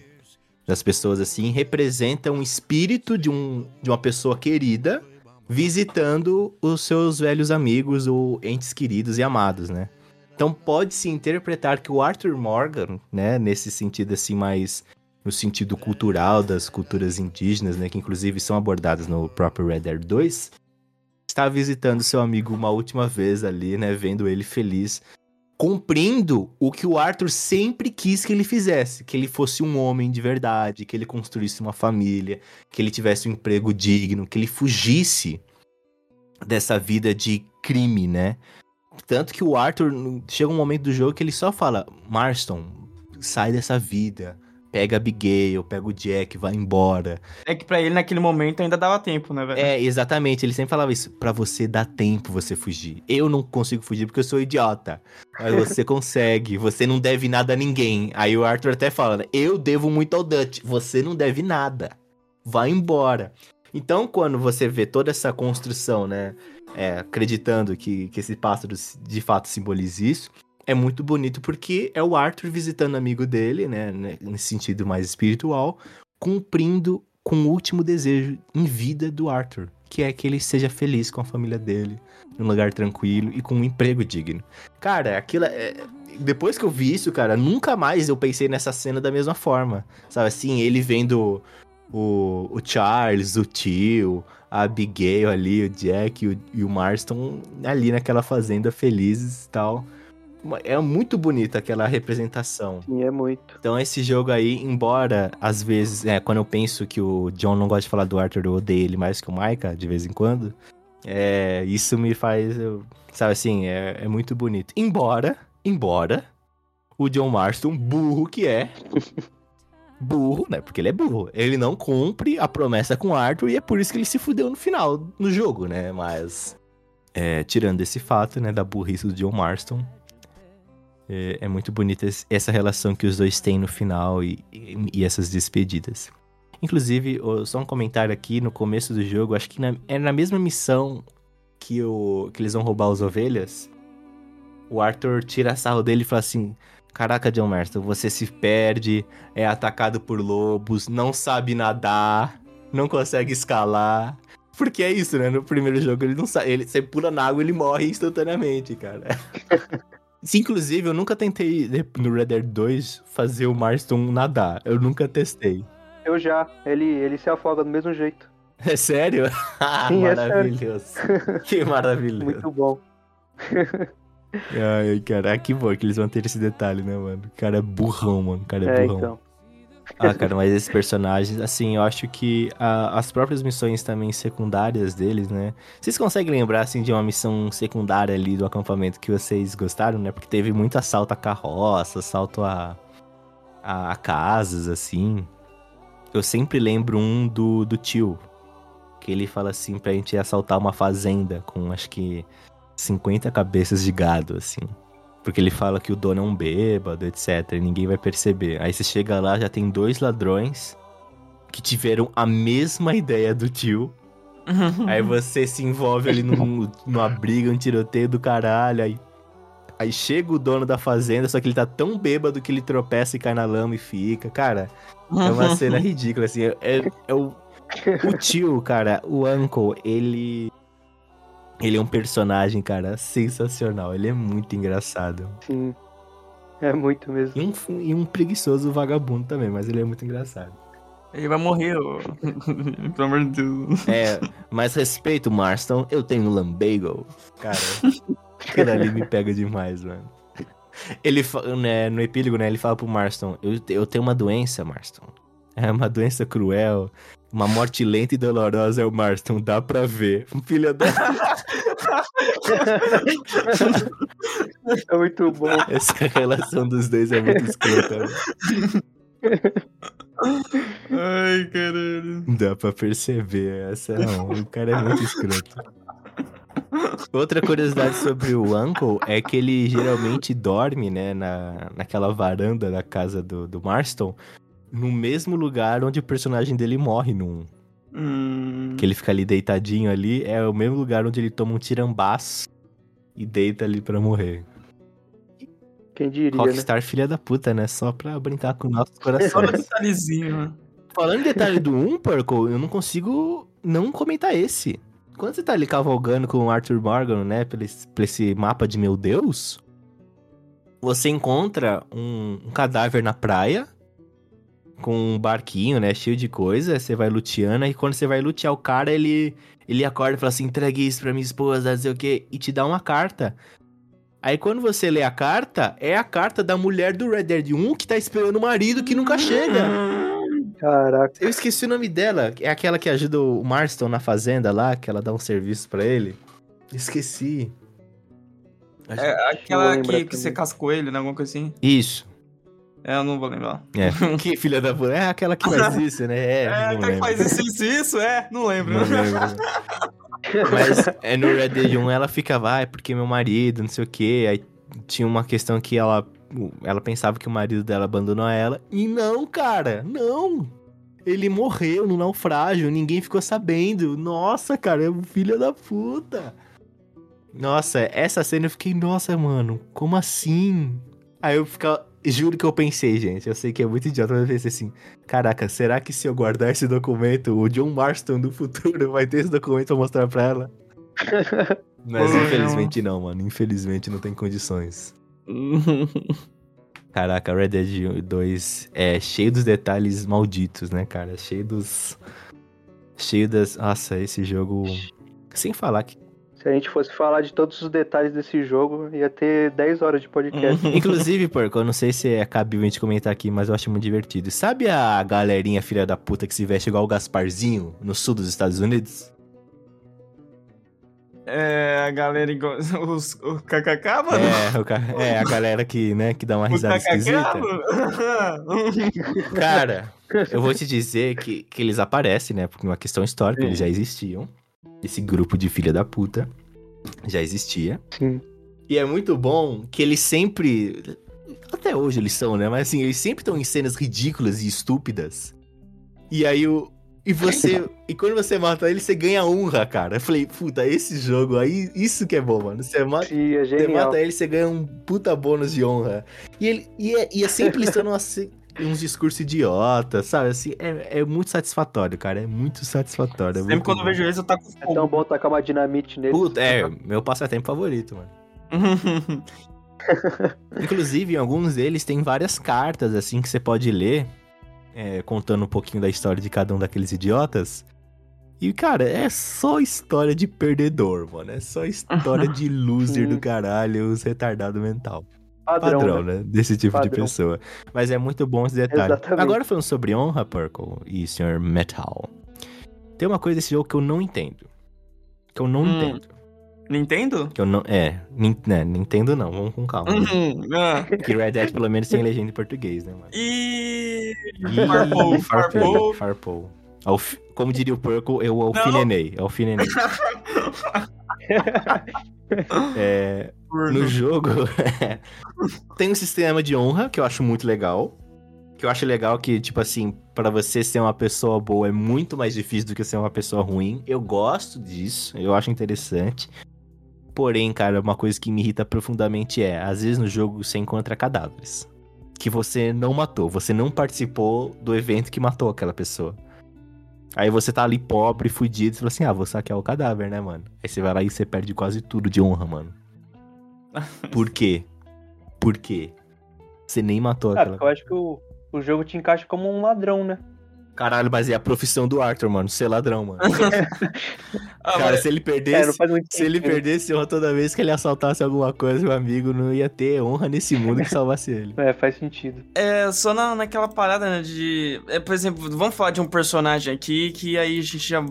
S2: das pessoas assim representa um espírito de, um, de uma pessoa querida visitando os seus velhos amigos ou entes queridos e amados, né? Então pode-se interpretar que o Arthur Morgan, né, nesse sentido assim mais no sentido cultural das culturas indígenas, né, que inclusive são abordadas no próprio Red Dead 2, está visitando seu amigo uma última vez ali, né, vendo ele feliz, cumprindo o que o Arthur sempre quis que ele fizesse, que ele fosse um homem de verdade, que ele construísse uma família, que ele tivesse um emprego digno, que ele fugisse dessa vida de crime, né? Tanto que o Arthur chega um momento do jogo que ele só fala: Marston, sai dessa vida. Pega a Abigail, pega o Jack, vai embora.
S3: É que pra ele naquele momento ainda dava tempo, né, velho?
S2: É, exatamente. Ele sempre falava isso. Pra você dar tempo você fugir. Eu não consigo fugir porque eu sou idiota. Mas você <laughs> consegue. Você não deve nada a ninguém. Aí o Arthur até fala, né? Eu devo muito ao Dutch. Você não deve nada. Vai embora. Então, quando você vê toda essa construção, né? é, acreditando que, que esse pássaro de fato simboliza isso, é muito bonito porque é o Arthur visitando amigo dele, né? né, Nesse sentido mais espiritual, cumprindo com o último desejo em vida do Arthur, que é que ele seja feliz com a família dele, num lugar tranquilo e com um emprego digno. Cara, aquilo é... Depois que eu vi isso, cara, nunca mais eu pensei nessa cena da mesma forma. Sabe assim, ele vendo o, o Charles, o tio, a Abigail ali, o Jack e o, e o Marston ali naquela fazenda felizes e tal. É muito bonita aquela representação.
S1: Sim, é muito.
S2: Então esse jogo aí, embora às vezes, é, quando eu penso que o John não gosta de falar do Arthur, eu odeio ele mais que o Micah, de vez em quando, é, isso me faz, eu- sabe assim, é, é muito bonito. Embora, embora, o John Marston, burro que é, <laughs> burro, né, porque ele é burro, ele não cumpre a promessa com o Arthur e é por isso que ele se fudeu no final, no jogo, né, mas... é, tirando esse fato, né, da burrice do John Marston, é, é muito bonita es- essa relação que os dois têm no final e, e- e essas despedidas. Inclusive, só um comentário aqui no começo do jogo, acho que na, é na mesma missão que, o, que eles vão roubar as ovelhas. O Arthur tira sarro dele e fala assim: Caraca, John Marston, você se perde, é atacado por lobos, não sabe nadar, não consegue escalar. Porque é isso, né? No primeiro jogo ele não sabe. Ele, você pula na água ele morre instantaneamente, cara. <laughs> Inclusive, eu nunca tentei no Red Dead 2 fazer o Marston nadar. Eu nunca testei.
S1: Eu já. Ele, ele se afoga do mesmo jeito.
S2: É sério? <laughs> Ah,
S1: Sim, é
S2: maravilhoso. que maravilhoso.
S1: Muito bom. <laughs>
S2: Ai, cara, que bom que eles vão ter esse detalhe, né, mano? O cara é burrão, mano. O cara é,
S1: É,
S2: burrão.
S1: então.
S2: Ah, cara, mas esses personagens, assim, eu acho que a- as próprias missões também secundárias deles, né? Vocês conseguem lembrar, assim, de uma missão secundária ali do acampamento que vocês gostaram, né? Porque teve muito assalto a carroça, assalto a, a, a casas, assim. Eu sempre lembro um do, do tio, que ele fala assim pra gente assaltar uma fazenda com, acho que, 50 cabeças de gado, assim. Porque ele fala que o dono é um bêbado, etc. E ninguém vai perceber. Aí você chega lá, já tem dois ladrões que tiveram a mesma ideia do tio. Aí você se envolve ali num, numa briga, um tiroteio do caralho. Aí, aí chega o dono da fazenda, só que ele tá tão bêbado que ele tropeça e cai na lama e fica. Cara, é uma cena ridícula, assim. É, é- é o, o tio, cara, o Uncle, ele. Ele é um personagem, cara, sensacional. Ele é muito engraçado.
S1: Sim. É muito mesmo.
S2: E um, e um preguiçoso vagabundo também, mas ele é muito engraçado.
S3: Ele vai morrer, ô. <laughs> Pelo amor de Deus.
S2: É, mas respeito, Marston, eu tenho lumbago. Cara, aquilo ali me pega demais, mano. Ele, né, no epílogo, né, ele fala pro Marston, eu, eu tenho uma doença, Marston. É uma doença cruel, uma morte lenta e dolorosa é o Marston, dá pra ver. Filho da... <laughs>
S1: É muito bom.
S2: Essa relação dos dois é muito escrota.
S3: Ai, caralho.
S2: Dá pra perceber, essa não, o cara é muito escroto. Outra curiosidade sobre o Uncle é que ele geralmente dorme, né, na, naquela varanda da casa do, do Marston, no mesmo lugar onde o personagem dele morre num.
S3: Hum.
S2: Que ele fica ali deitadinho ali, é o mesmo lugar onde ele toma um tirambaço e deita ali pra morrer.
S1: Quem diria, né?
S2: Rockstar filha da puta, né? Só pra brincar com nossos
S3: Só um
S2: corações.
S3: detalhezinho, né?
S2: Falando em detalhe do 1, Purple, eu não consigo não comentar esse. Quando você tá ali cavalgando com o Arthur Morgan, né, por esse, por esse mapa de meu Deus, você encontra um, um cadáver na praia, com um barquinho, né, cheio de coisa, você vai luteando, e quando você vai lutear o cara, ele, ele acorda e fala assim, entregue isso pra minha esposa, não sei o quê, e te dá uma carta. Aí quando você lê a carta, é a carta da mulher do Red Dead 1 que tá esperando o marido que nunca chega.
S1: Caraca.
S2: Eu esqueci o nome dela. É aquela que ajuda o Marston na fazenda lá, que ela dá um serviço pra ele. Esqueci.
S3: É aquela que, que você cascou ele, né? Alguma coisa assim.
S2: Isso.
S3: É, eu não vou lembrar.
S2: É. <laughs> que filha da puta. É aquela que faz <laughs> isso, né? É,
S3: É, que
S2: lembro.
S3: faz isso, isso, isso, é. Não lembro.
S2: Não lembro. <laughs> Mas é no Red Dead 1 ela fica, vai, porque meu marido, não sei o quê. Aí tinha uma questão que ela, ela pensava que o marido dela abandonou ela. E não, cara, não. Ele morreu no naufrágio, ninguém ficou sabendo. Nossa, cara, é um filho da puta. Nossa, essa cena eu fiquei, nossa, mano, como assim? Aí eu ficava, juro que eu pensei, gente, eu sei que é muito idiota, mas eu pensei assim, caraca, será que se eu guardar esse documento, o John Marston do futuro <laughs> vai ter esse documento pra mostrar pra ela? <laughs> Mas infelizmente não, mano, infelizmente não tem condições. <laughs> Caraca, Red Dead 2 é cheio dos detalhes malditos, né, cara? Cheio dos. Cheio das. Nossa, esse jogo. Sem falar que.
S1: Se a gente fosse falar de todos os detalhes desse jogo, ia ter 10 horas de podcast.
S2: Inclusive, porco, eu não sei se é cabível a gente comentar aqui, mas eu acho muito divertido. Sabe a galerinha filha da puta que se veste igual o Gasparzinho no sul dos Estados Unidos?
S3: É, a galera igual. <laughs> Os, o KKK, mano?
S2: É, o ca- é, a galera que, né, que dá uma
S3: o
S2: risada
S3: KKK,
S2: esquisita. <laughs> Cara, eu vou te dizer que, que eles aparecem, né? Porque uma questão histórica,
S1: Sim.
S2: eles já existiam. Esse grupo de filha da puta já existia.
S1: Sim.
S2: E é muito bom que eles sempre. Até hoje eles são, né? Mas assim, eles sempre estão em cenas ridículas e estúpidas. E aí o. E você. e quando você mata ele, você ganha honra, cara. Eu falei, puta, esse jogo aí, isso que é bom, mano. Você mata.
S1: É
S2: Você mata ele, você ganha um puta bônus de honra. E, ele, e, é, e é sempre <laughs> listando umas- uns discursos idiotas, sabe? Assim, é, é muito satisfatório, cara. É muito satisfatório. é
S3: Sempre
S2: muito
S3: quando eu
S2: bom.
S3: vejo isso, eu taco
S1: É tão
S3: fogo.
S1: bom tacar uma dinamite nele.
S2: Puta, é, meu passatempo favorito, mano. <laughs> Inclusive, em alguns deles tem várias cartas, assim, que você pode ler, é, contando um pouquinho da história de cada um daqueles idiotas. E, cara, é só história de perdedor, mano. É só história de <laughs> loser do caralho, os retardado mental.
S1: Padrão,
S2: Padrão,
S1: né?
S2: né? Desse tipo de
S1: Padrão.
S2: pessoa. Mas é muito bom esse detalhe.
S1: Exatamente.
S2: Agora falando sobre honra, Purple e Sr. Metal. Tem uma coisa desse jogo que eu não entendo. Que eu não
S3: Hum.
S2: entendo.
S3: Nintendo?
S2: Que eu não. É, nin, né, Nintendo não, vamos com calma.
S3: Uhum. Ah.
S2: Que Red Dead pelo menos tem legenda em português, né, mano?
S3: E. Farpou, farpou.
S2: Farpou. Alf- Como diria o Purple, eu alfinenei. Alfinenei. <laughs> <laughs> é, no jogo, <laughs> tem um sistema de honra que eu acho muito legal. Que eu acho legal que, tipo assim, pra você ser uma pessoa boa é muito mais difícil do que ser uma pessoa ruim. Eu gosto disso, eu acho interessante. Porém, cara, uma coisa que me irrita profundamente é, às vezes no jogo você encontra cadáveres. Que você não matou, você não participou do evento que matou aquela pessoa. Aí você tá ali pobre, fudido, e fala assim, ah, vou saquear o cadáver, né, mano? Aí você vai lá e você perde quase tudo de honra, mano. <laughs> Por quê? Por quê? Você nem matou
S1: Cara,
S2: aquela...
S1: eu acho que o, o jogo te encaixa como um ladrão, né?
S2: Caralho, mas é a profissão do Arthur, mano, ser ladrão, mano. <laughs>
S3: Ah,
S2: Cara,
S3: mas-
S2: se ele perdesse... Se ele perdesse honra toda vez que ele assaltasse alguma coisa, meu amigo, não ia ter honra nesse mundo que salvasse ele. <laughs>
S1: É, faz sentido.
S3: É, só na, naquela parada, né, de... É, por exemplo, vamos falar de um personagem aqui, que aí a gente já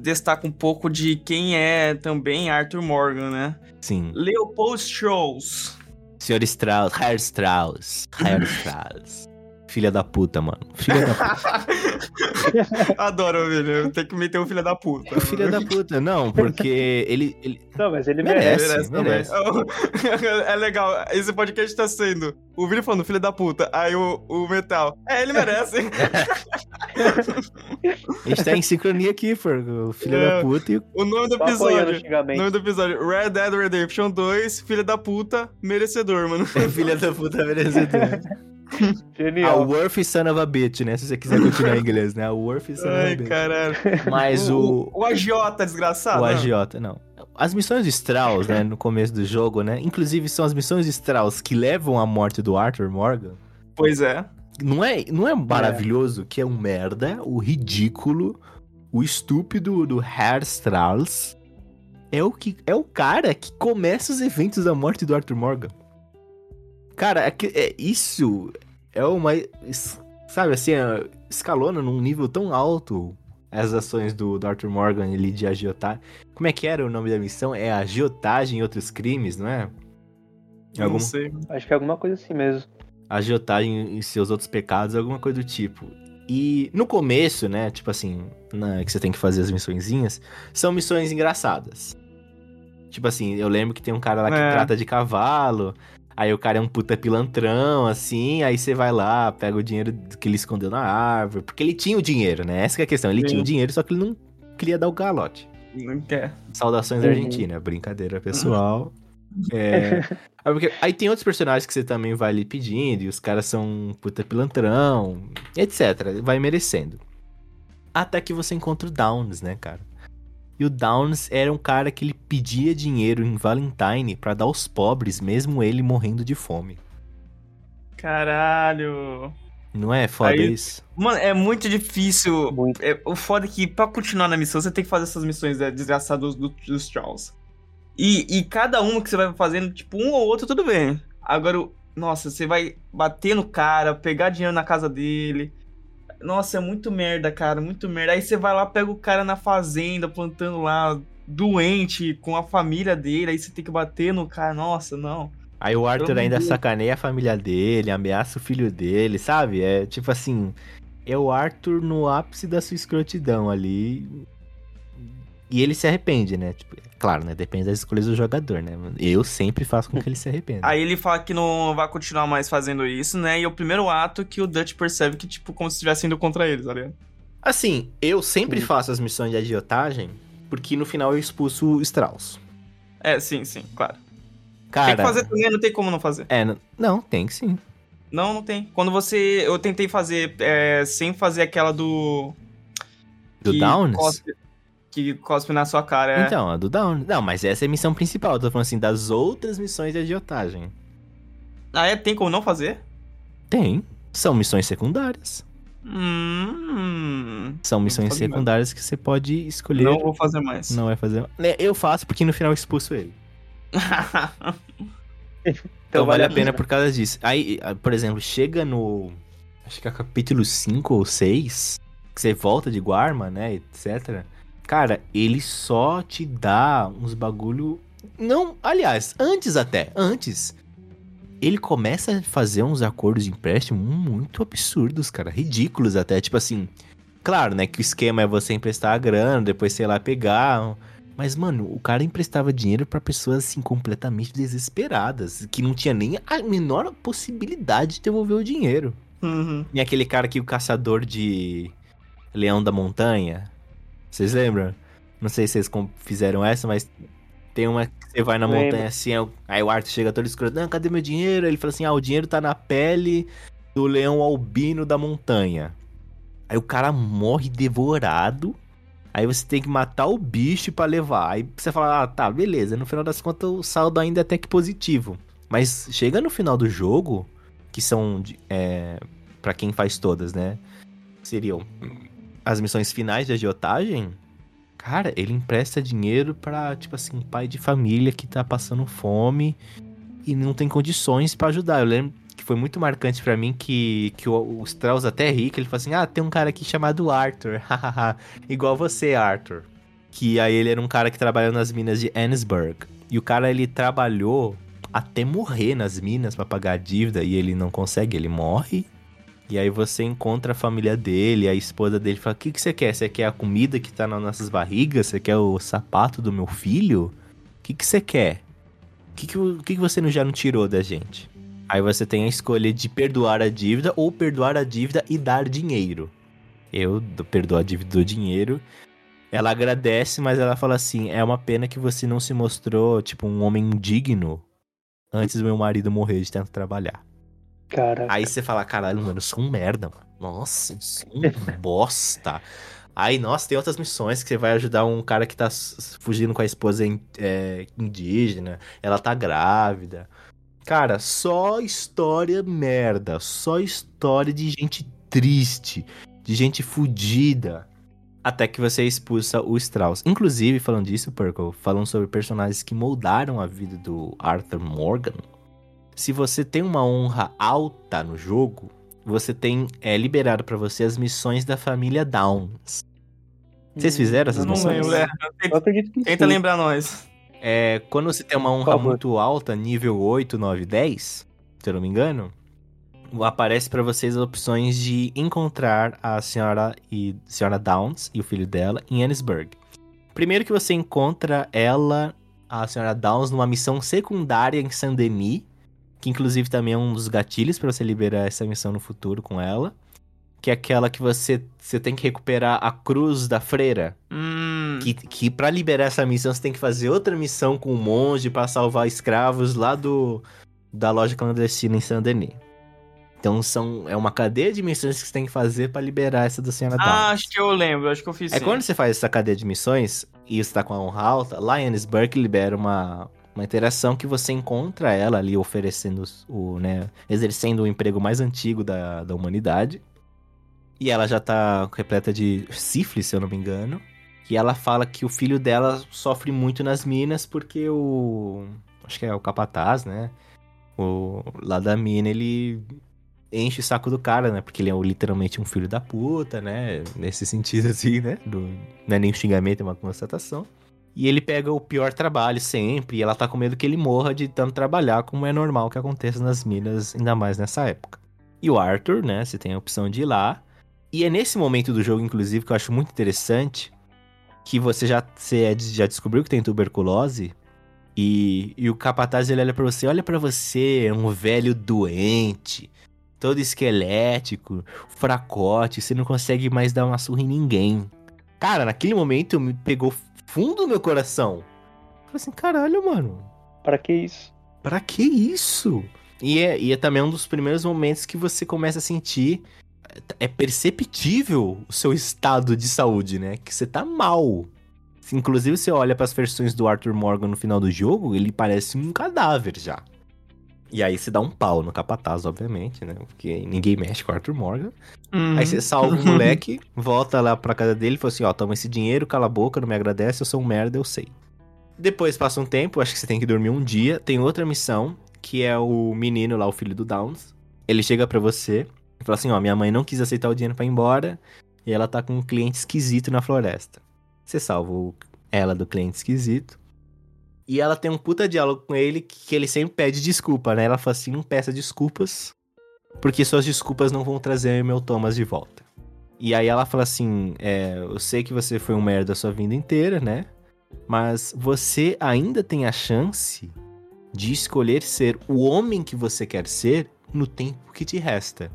S3: destaca um pouco de quem é também Arthur Morgan, né?
S2: Sim.
S3: Leopold Strauss.
S2: Senhor Strauss, Herr Strauss, Herr <laughs> Strauss. Filha da puta, mano. Filha da puta. <laughs>
S3: Adoro, velho. Tem que meter o filho da puta.
S2: Filha da puta, não, porque ele. ele...
S1: Não, mas ele
S2: Merece.
S1: merece.
S3: Merece, merece. é legal, esse podcast tá sendo o Vini falando filho da puta, aí o, o Metal. É, ele merece. <laughs>
S2: A gente tá em sincronia aqui, por o filho
S3: É.
S2: da puta e o.
S3: O nome do
S1: o
S3: episódio. O nome do episódio: Red Dead Redemption 2, filha da puta, merecedor, mano. <laughs>
S2: Filha da puta merecedor. <laughs> A
S1: Genial.
S2: worthy son of a bitch, né? Se você quiser continuar em inglês, né? A worthy son of a
S3: Ai,
S2: bitch.
S3: caralho.
S2: Mas o.
S3: O agiota desgraçado.
S2: O
S3: né?
S2: agiota, não. As missões de Strauss, né, no começo do jogo, né? Inclusive são as missões de Strauss que levam à morte do Arthur Morgan.
S3: Pois é.
S2: Não é, não é maravilhoso que é um merda, o ridículo, o estúpido do Herr Strauss é o que é o cara que começa os eventos da morte do Arthur Morgan. Cara, é, que, é isso é uma sabe assim, é, escalona num nível tão alto as ações do, do Arthur Morgan ali de agiotagem. Como é que era o nome da missão? É agiotagem em outros crimes, não é? Algum-
S3: Não sei.
S1: Acho que é alguma coisa assim mesmo.
S2: agiotagem em seus outros pecados, alguma coisa do tipo. E no começo, né, tipo assim, na- que você tem que fazer as missõezinhas, são missões engraçadas. Tipo assim, eu lembro que tem um cara lá que
S3: É.
S2: trata de cavalo, aí o cara é um puta pilantrão, assim, aí você vai lá, pega o dinheiro que ele escondeu na árvore, porque ele tinha o dinheiro, né? Essa que é a questão, ele
S3: Sim.
S2: tinha o dinheiro, só que ele não queria dar o galote.
S3: Não quer.
S2: Saudações
S1: Uhum.
S2: Argentina, brincadeira pessoal. <laughs> É, aí tem outros personagens que você também vai ali pedindo, e os caras são um puta pilantrão, etc. Vai merecendo. Até que você encontra o Downs, né, cara? E o Downs era um cara que ele pedia dinheiro em Valentine pra dar aos pobres, mesmo ele morrendo de fome.
S3: Caralho.
S2: Não é foda
S3: Aí-
S2: isso?
S3: Mano, é muito difícil.
S1: Muito.
S3: É, o foda é que pra continuar na missão, você tem que fazer essas missões é, desgraçadas do, dos Charles. E, e cada uma que você vai fazendo, tipo, um ou outro, tudo bem. Agora, o- nossa, você vai bater no cara, pegar dinheiro na casa dele. Nossa, é muito merda, cara, muito merda. Aí você vai lá, pega o cara na fazenda, plantando lá, doente, com a família dele. Aí você tem que bater no cara. Nossa, não.
S2: Aí o Arthur ainda
S3: Deus.
S2: sacaneia a família dele, ameaça o filho dele, sabe? É tipo assim, é o Arthur no ápice da sua escrotidão ali. E ele se arrepende, né? Tipo, claro, né? Depende das escolhas do jogador, né? Eu sempre faço com que ele se arrependa.
S3: Aí ele fala que não vai continuar mais fazendo isso, né? E é o primeiro ato que o Dutch percebe que, tipo, como se estivesse indo contra eles, tá ligado?
S2: Assim, eu sempre
S1: Sim.
S2: faço as missões de agiotagem, porque no final eu expulso o Strauss.
S3: É, sim, sim, claro.
S2: Cara,
S3: Tem que fazer também, não tem como não fazer.
S2: É, não, tem que sim.
S3: Não, não tem. Quando você. Eu tentei fazer é, sem fazer aquela do.
S2: Do Downs?
S3: Cospe, que cospe na sua cara. é.
S2: Então, a do Downs. Não, mas essa é a missão principal. Eu tô falando assim, das outras missões de agiotagem.
S3: Ah, é? Tem como não fazer?
S2: Tem. São missões secundárias.
S3: Hum.
S2: São missões
S3: fazer mais.
S2: secundárias que você pode escolher.
S3: Não vou fazer mais.
S2: Não vai fazer. Né, Eu faço porque no final eu expulso ele. <laughs> Então, vale a pena por causa disso. Aí, por exemplo, chega no. Acho que é capítulo 5 ou 6. Que você volta de Guarma, né? Etc. Cara, ele só te dá uns bagulho. Não, aliás, antes até. Antes. Ele começa a fazer uns acordos de empréstimo muito absurdos, cara. Ridículos até. Tipo assim. Claro, né? Que o esquema é você emprestar a grana, depois, sei lá, pegar. Mas, mano, o cara emprestava dinheiro pra pessoas, assim, completamente desesperadas. Que não tinha nem a menor possibilidade de devolver o dinheiro.
S3: Uhum.
S2: E aquele cara aqui, o caçador de Leão da Montanha. Vocês lembram? Não sei se vocês fizeram essa, mas tem uma que você vai na
S1: Lembro.
S2: montanha assim, aí o- Arthur chega todo escuro. Não, cadê meu dinheiro? Ele fala assim: ah, o dinheiro tá na pele do leão albino da montanha. Aí o cara morre devorado. Aí você tem que matar o bicho pra levar. Aí você fala, ah, tá, beleza. No final das contas, o saldo ainda é até que positivo. Mas chega no final do jogo, que são é, para quem faz todas, né? Seriam as missões finais de agiotagem. Cara, ele empresta dinheiro pra, tipo assim, pai de família que tá passando fome e não tem condições pra ajudar. Eu lembro que foi muito marcante pra mim que, que o, o Strauss até ri, que ele fala assim: Ah, tem um cara aqui chamado Arthur. <laughs> Igual você, Arthur. Que aí ele era um cara que trabalhou nas minas de Annesburg. E o cara, ele trabalhou até morrer nas minas pra pagar a dívida e ele não consegue, ele morre. E aí você encontra a família dele, a esposa dele fala: O que, que você quer? Você quer a comida que tá nas nossas barrigas? Você quer o sapato do meu filho? O que, que você quer? O que, que, o que, que você já não tirou da gente? Aí você tem a escolha de perdoar a dívida ou perdoar a dívida e dar dinheiro. Eu do- perdoo a dívida do dinheiro. Ela agradece, mas ela fala assim: é uma pena que você não se mostrou, tipo, um homem digno antes do meu marido morrer de tanto trabalhar.
S1: Cara,
S2: Aí você fala, caralho, mano, eu sou um merda, mano. Nossa, eu sou um <laughs> bosta. Aí, nossa, tem outras missões que você vai ajudar um cara que tá fugindo com a esposa é, indígena. Ela tá grávida. Cara, só história merda. Só história de gente triste. De gente fudida. Até que você expulsa o Strauss. Inclusive, falando disso, Purple, falando sobre personagens que moldaram a vida do Arthur Morgan. Se você tem uma honra alta no jogo, você tem é, liberado pra você as missões da família Downs. Vocês fizeram essas
S3: Eu não
S2: missões?
S3: lembro, é.
S1: eu acredito que
S3: Tenta
S1: sim.
S3: lembrar nós.
S2: É, quando você tem uma honra muito alta, nível 8, 9, 10, se eu não me engano, aparece pra vocês as opções de encontrar a senhora e senhora Downs e o filho dela em Annesburg. Primeiro que você encontra ela, a senhora Downs, numa missão secundária em Saint-Denis, que inclusive também é um dos gatilhos pra você liberar essa missão no futuro com ela, que é aquela que você, você tem que recuperar a cruz da freira.
S3: Hum.
S2: Que, que para liberar essa missão você tem que fazer outra missão com um monge pra salvar escravos lá do da loja clandestina em Saint-Denis. Então são é uma cadeia de missões que você tem que fazer pra liberar essa da senhora
S3: Ah, acho que eu lembro, acho que eu fiz
S2: É
S3: sim.
S2: quando você faz essa cadeia de missões e você tá com a honra alta, Lionsburg libera uma, uma interação que você encontra ela ali oferecendo o, né, exercendo o emprego mais antigo da, da humanidade. E ela já tá repleta de sífilis, se eu não me engano. E ela fala que o filho dela sofre muito nas minas porque o. Acho que é o capataz, né? O, lá da mina, ele enche o saco do cara, né? Porque ele é literalmente um filho da puta, né? Nesse sentido, <laughs> assim, né? Do- não é nem um xingamento, é uma constatação. E ele pega o pior trabalho sempre, e ela tá com medo que ele morra de tanto trabalhar, como é normal que aconteça nas minas, ainda mais nessa época. E o Arthur, né? Você tem a opção de ir lá. E é nesse momento do jogo, inclusive, que eu acho muito interessante, que você já, você é- já descobriu que tem tuberculose, e, e o capataz ele olha pra você, olha pra você, um velho doente, todo esquelético, fracote, você não consegue mais dar uma surra em ninguém. Cara, naquele momento me pegou fundo no meu coração. Falei assim, caralho, mano.
S1: Para que isso?
S2: Pra que isso? E é, e é também um dos primeiros momentos que você começa a sentir. É perceptível o seu estado de saúde, né? Que você tá mal. Inclusive, você olha para as versões do Arthur Morgan no final do jogo, ele parece um cadáver já. E aí você dá um pau no capataz, obviamente, né? Porque ninguém mexe com o Arthur Morgan.
S3: Uhum.
S2: Aí você salva o <laughs> moleque, volta lá pra casa dele e fala assim: ó, toma esse dinheiro, cala a boca, não me agradece, eu sou um merda, eu sei. Depois passa um tempo, acho que você tem que dormir um dia. Tem outra missão, que é o menino lá, o filho do Downs. Ele chega pra você e fala assim: ó, minha mãe não quis aceitar o dinheiro pra ir embora e ela tá com um cliente esquisito na floresta. Você salva ela do cliente esquisito. E ela tem um puta diálogo com ele que ele sempre pede desculpa, né? Ela fala assim: não peça desculpas, porque suas desculpas não vão trazer meu Thomas de volta. E aí ela fala assim: é, eu sei que você foi um merda a sua vida inteira, né? Mas você ainda tem a chance de escolher ser o homem que você quer ser no tempo que te resta.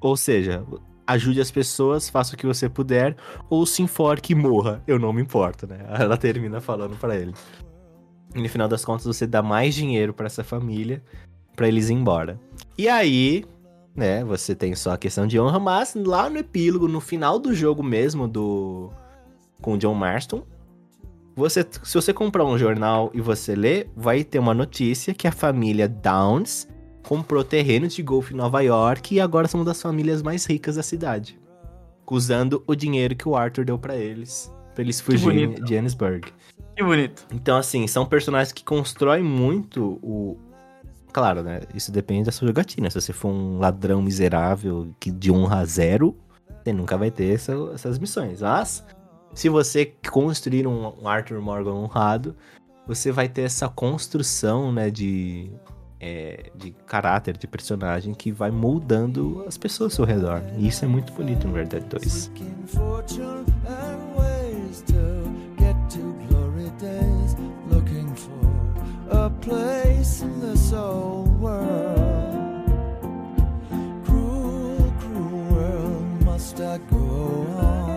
S2: Ou seja, ajude as pessoas, faça o que você puder, ou se enforque e morra. Eu não me importo, né? <laughs> Ela termina falando pra ele. E no final das contas, você dá mais dinheiro pra essa família pra eles ir embora. E aí, né, você tem só a questão de honra, mas lá no epílogo, no final do jogo mesmo do com o John Marston, você, se você comprar um jornal e você ler, vai ter uma notícia que a família Downs comprou terreno de golfe em Nova York e agora são uma das famílias mais ricas da cidade. Usando o dinheiro que o Arthur deu pra eles, pra eles fugirem de Johannesburg.
S3: Que bonito.
S2: Então, assim, são personagens que constroem muito o. Claro, né? Isso depende da sua jogatina. Se você for um ladrão miserável que de honra zero, você nunca vai ter essa- essas missões. Mas, se você construir um, um Arthur Morgan honrado, você vai ter essa construção, né, de, é, de caráter, de personagem que vai moldando as pessoas ao seu redor. E isso é muito bonito no Red Dead 2.
S4: Place in this old world. Cruel, cruel world, must I go on?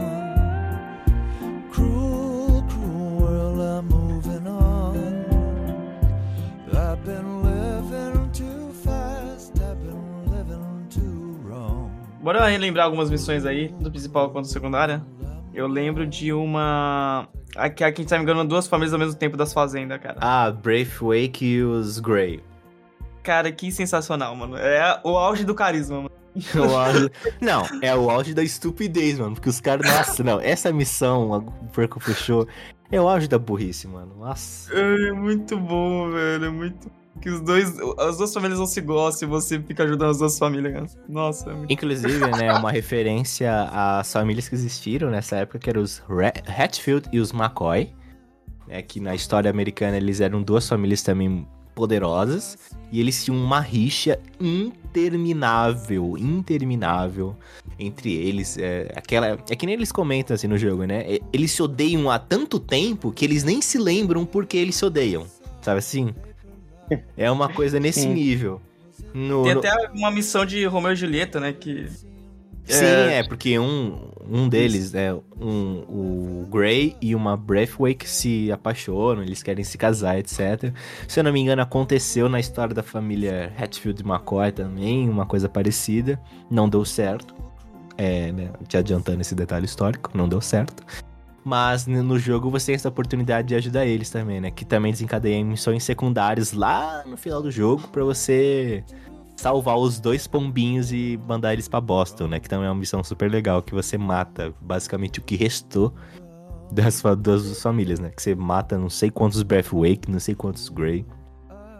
S4: Cruel, cruel world, I'm moving on. I've been living too fast, I've been living too wrong.
S3: Bora relembrar algumas missões aí, do principal quanto secundária. Eu lembro de uma. Aqui, aqui a gente tá enganando duas famílias ao mesmo tempo das fazendas, cara.
S2: Ah, Braithwaite e os Grey.
S3: Cara, que sensacional, mano. É o auge do carisma, mano. <laughs>
S2: O auge- Não, é o auge da estupidez, mano. Porque os caras. Nossa, não. Essa missão, o Porco fechou. É o auge da burrice, mano. Nossa.
S3: É muito bom, velho. É muito. Que os dois. As duas famílias não se gostam e você fica ajudando as duas famílias. Nossa, é muito.
S2: Inclusive, né, uma referência às famílias que existiram nessa época, que eram os Hatfield e os McCoy. Né, que na história americana eles eram duas famílias também poderosas. E eles tinham uma rixa interminável, interminável entre eles. É, aquela, é que nem eles comentam assim no jogo, né? E- Eles se odeiam há tanto tempo que eles nem se lembram porque eles se odeiam. Sabe assim? É uma coisa nesse
S1: Sim.
S2: nível. No-
S3: Tem
S2: no-
S3: até uma missão de Romeu e Julieta, né? Que.
S2: Sim,
S3: É.
S2: é, porque um, um deles, é um, o Gray e uma Braithwaite se apaixonam, eles querem se casar, etc. Se eu não me engano, aconteceu na história da família Hatfield McCoy também, uma coisa parecida. Não deu certo. É, né, te adiantando esse detalhe histórico, não deu certo. Mas no jogo você tem essa oportunidade de ajudar eles também, né? Que também desencadeia missões secundárias lá no final do jogo pra você salvar os dois pombinhos e mandar eles pra Boston, né? Que também é uma missão super legal, que você mata basicamente o que restou das, das famílias, né? Que você mata não sei quantos Breathwake, não sei quantos Grey.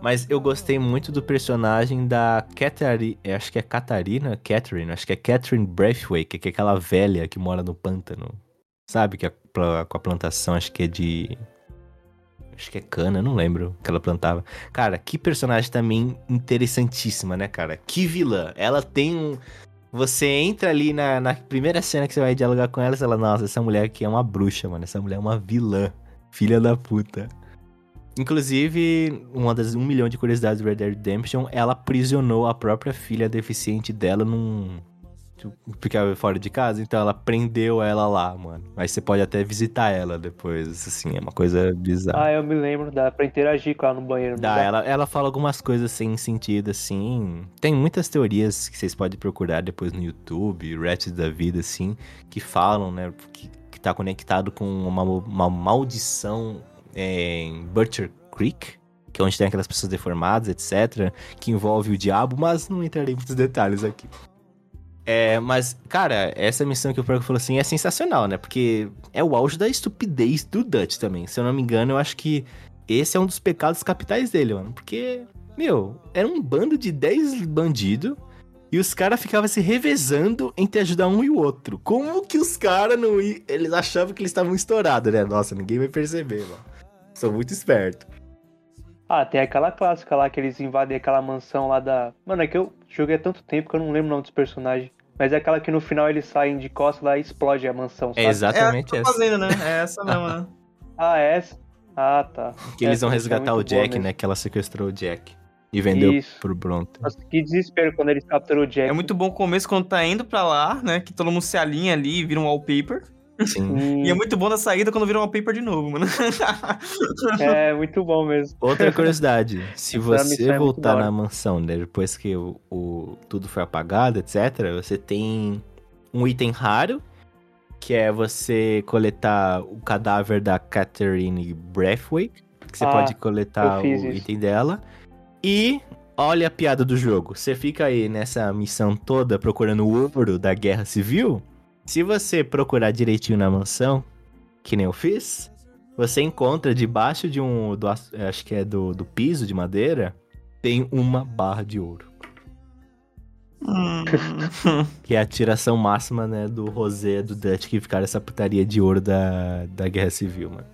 S2: Mas eu gostei muito do personagem da Catherine, acho que é Catarina, Catherine, acho que é Catherine Breathwake, que é aquela velha que mora no pântano. Sabe? Que é pla- com a plantação, acho que é de... Acho que é cana, não lembro que ela plantava. Cara, que personagem também interessantíssima, né, cara? Que vilã. Ela tem um. Você entra ali na, na primeira cena que você vai dialogar com ela, você fala, nossa, essa mulher aqui é uma bruxa, mano. Essa mulher é uma vilã. Filha da puta. Inclusive, uma das um milhão de curiosidades do Red Dead Redemption, ela aprisionou a própria filha deficiente dela num. Ficava fora de casa, então ela prendeu ela lá, mano. Mas você pode até visitar ela depois, assim, é uma coisa bizarra.
S1: Ah, eu me lembro, dá pra interagir com ela no banheiro. não
S2: Dá, ela, ela fala algumas coisas sem sentido, assim. Tem muitas teorias que vocês podem procurar depois no YouTube, Ratchet da vida, assim, que falam, né, que, que tá conectado com uma, uma maldição é, em Butcher Creek, que é onde tem aquelas pessoas deformadas, etc., que envolve o diabo, mas não entrarei em muitos detalhes aqui. É, mas, cara, essa missão que o Perco falou assim é sensacional, né? Porque é o auge da estupidez do Dutch também. Se eu não me engano, eu acho que esse é um dos pecados capitais dele, mano. Porque, meu, era um bando de 10 bandidos e os caras ficavam se revezando entre ajudar um e o outro. Como que os caras não iam. Eles achavam que eles estavam estourados, né? Nossa, ninguém vai perceber, mano. Sou muito esperto.
S1: Ah, tem aquela clássica lá que eles invadem aquela mansão lá da. Mano, é que eu joguei há tanto tempo que eu não lembro o nome dos personagens. Mas é aquela que no final eles saem de costas lá e explode a mansão, sabe?
S2: É exatamente
S3: é,
S2: essa.
S3: fazenda, né? É essa <laughs> mesmo, né?
S1: Ah, é essa? Ah, tá.
S2: Que eles vão
S1: é
S2: resgatar o
S1: muito boa
S2: Jack,
S1: mesmo.
S2: né? Que ela sequestrou o Jack. E vendeu
S1: Isso.
S2: pro Bronte.
S1: Nossa, que desespero quando eles capturam o Jack.
S3: É muito bom o começo quando tá indo pra lá, né? Que todo mundo se alinha ali e vira um wallpaper.
S2: Sim.
S1: Hum, <laughs>
S3: E é muito bom na saída quando vira um wallpaper de novo, mano. <laughs>
S1: é muito bom mesmo.
S2: Outra <laughs> curiosidade, se
S1: Essa
S2: você
S1: é
S2: voltar
S1: hora.
S2: na mansão, né, depois que o, o- tudo foi apagado, etc., você tem um item raro, que é você coletar o cadáver da Catherine Braithwaite, que você
S1: Ah,
S2: pode coletar o
S1: isso.
S2: item dela. E olha a piada do jogo, você fica aí nessa missão toda procurando o ouro da Guerra Civil. Se você procurar direitinho na mansão, que nem eu fiz, você encontra debaixo de um. Do, aç- acho que é do, do piso de madeira. Tem uma barra de ouro.
S3: Hum. <laughs>
S2: Que é a tiração máxima, né? Do Rosé do Dutch que ficaram essa putaria de ouro da, da Guerra Civil, mano.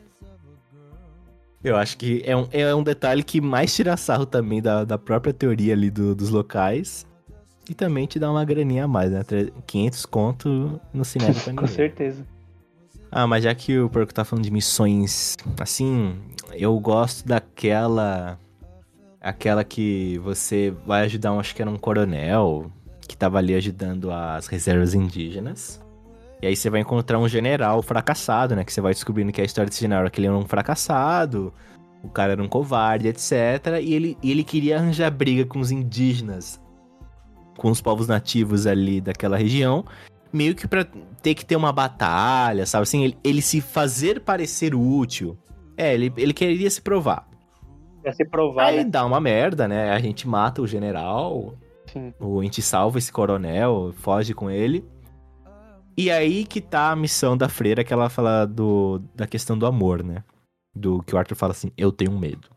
S2: Eu acho que é um, é um detalhe que mais tira sarro também da, da própria teoria ali do- dos locais. E também te dá uma graninha a mais, né? Tre- 500 conto no cinema pra <laughs>
S1: Com
S2: ninguém.
S1: certeza.
S2: Ah, mas já que o Porco tá falando de missões, assim, eu gosto daquela. Aquela que você vai ajudar, um, acho que era um coronel, que tava ali ajudando as reservas indígenas. E aí você vai encontrar um general fracassado, né? Que você vai descobrindo que a história desse general é que ele era um fracassado, o cara era um covarde, etc. E ele, e ele queria arranjar briga com os indígenas, com os povos nativos ali daquela região meio que pra ter que ter uma batalha, sabe? Assim, ele, ele se fazer parecer útil. É, ele, ele queria se provar.
S1: Pra ser provar,
S2: Aí
S1: né?
S2: dá uma merda, né? A gente mata o general,
S1: Sim.
S2: ou a gente salva esse coronel, foge com ele. E aí que tá a missão da freira, que ela fala do, da questão do amor, né? Do que o Arthur fala assim, eu tenho medo.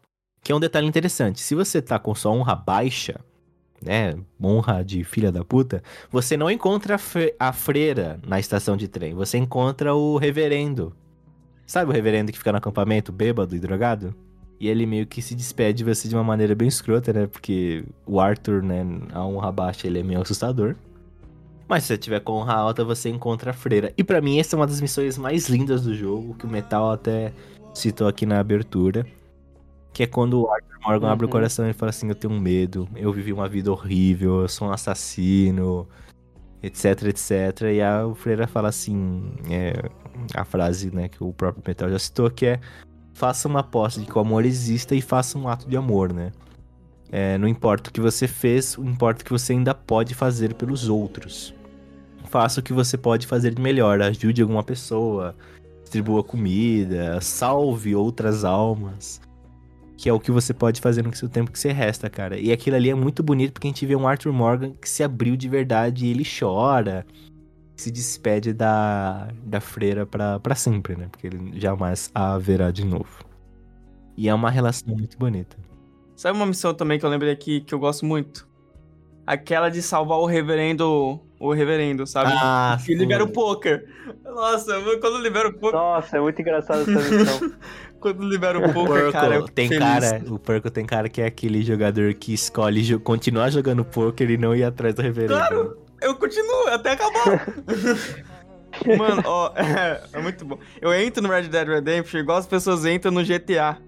S2: Que é um detalhe interessante. Se você tá com sua honra baixa, né? Honra de filha da puta, você não encontra a, a freira na estação de trem. Você encontra o reverendo. Sabe o reverendo que fica no acampamento, bêbado e drogado? E ele meio que se despede de você de uma maneira bem escrota, né? Porque o Arthur, né, a honra baixa, ele é meio assustador. Mas se você tiver com honra alta, você encontra a freira. E pra mim, essa é uma das missões mais lindas do jogo, que o Metal até citou aqui na abertura. Que é quando o Arthur Morgan abre o
S1: Uhum.
S2: coração e fala assim: Eu tenho medo, eu vivi uma vida horrível, eu sou um assassino, etc, etc. E a freira fala assim: é, a frase né, que o próprio Metal já citou, que é faça uma aposta de que o amor exista e faça um ato de amor, né? É, não importa o que você fez, importa o que você ainda pode fazer pelos outros. Faça o que você pode fazer de melhor, ajude alguma pessoa, distribua comida, salve outras almas. Que é o que você pode fazer no seu tempo que você resta, cara. E aquilo ali é muito bonito porque a gente vê um Arthur Morgan que se abriu de verdade e ele chora. Se despede da, da freira pra, pra sempre, né? Porque ele jamais a verá de novo. E é uma relação muito bonita.
S3: Sabe uma missão também que eu lembrei aqui que eu gosto muito? Aquela de salvar o reverendo. O reverendo, sabe?
S2: Ah,
S3: que libera o poker. Nossa, quando libera o poker.
S1: Nossa, é muito engraçado essa missão. <laughs>
S3: Quando libera o poker, cara.
S2: tem
S3: feliz.
S2: cara, o Porco tem cara que é aquele jogador que escolhe jo- continuar jogando poker e não ir atrás do reverendo.
S3: Claro. Eu continuo até acabar. <laughs> Mano, ó, é, <laughs> é muito bom. Eu entro no Red Dead Redemption igual as pessoas entram no GTA.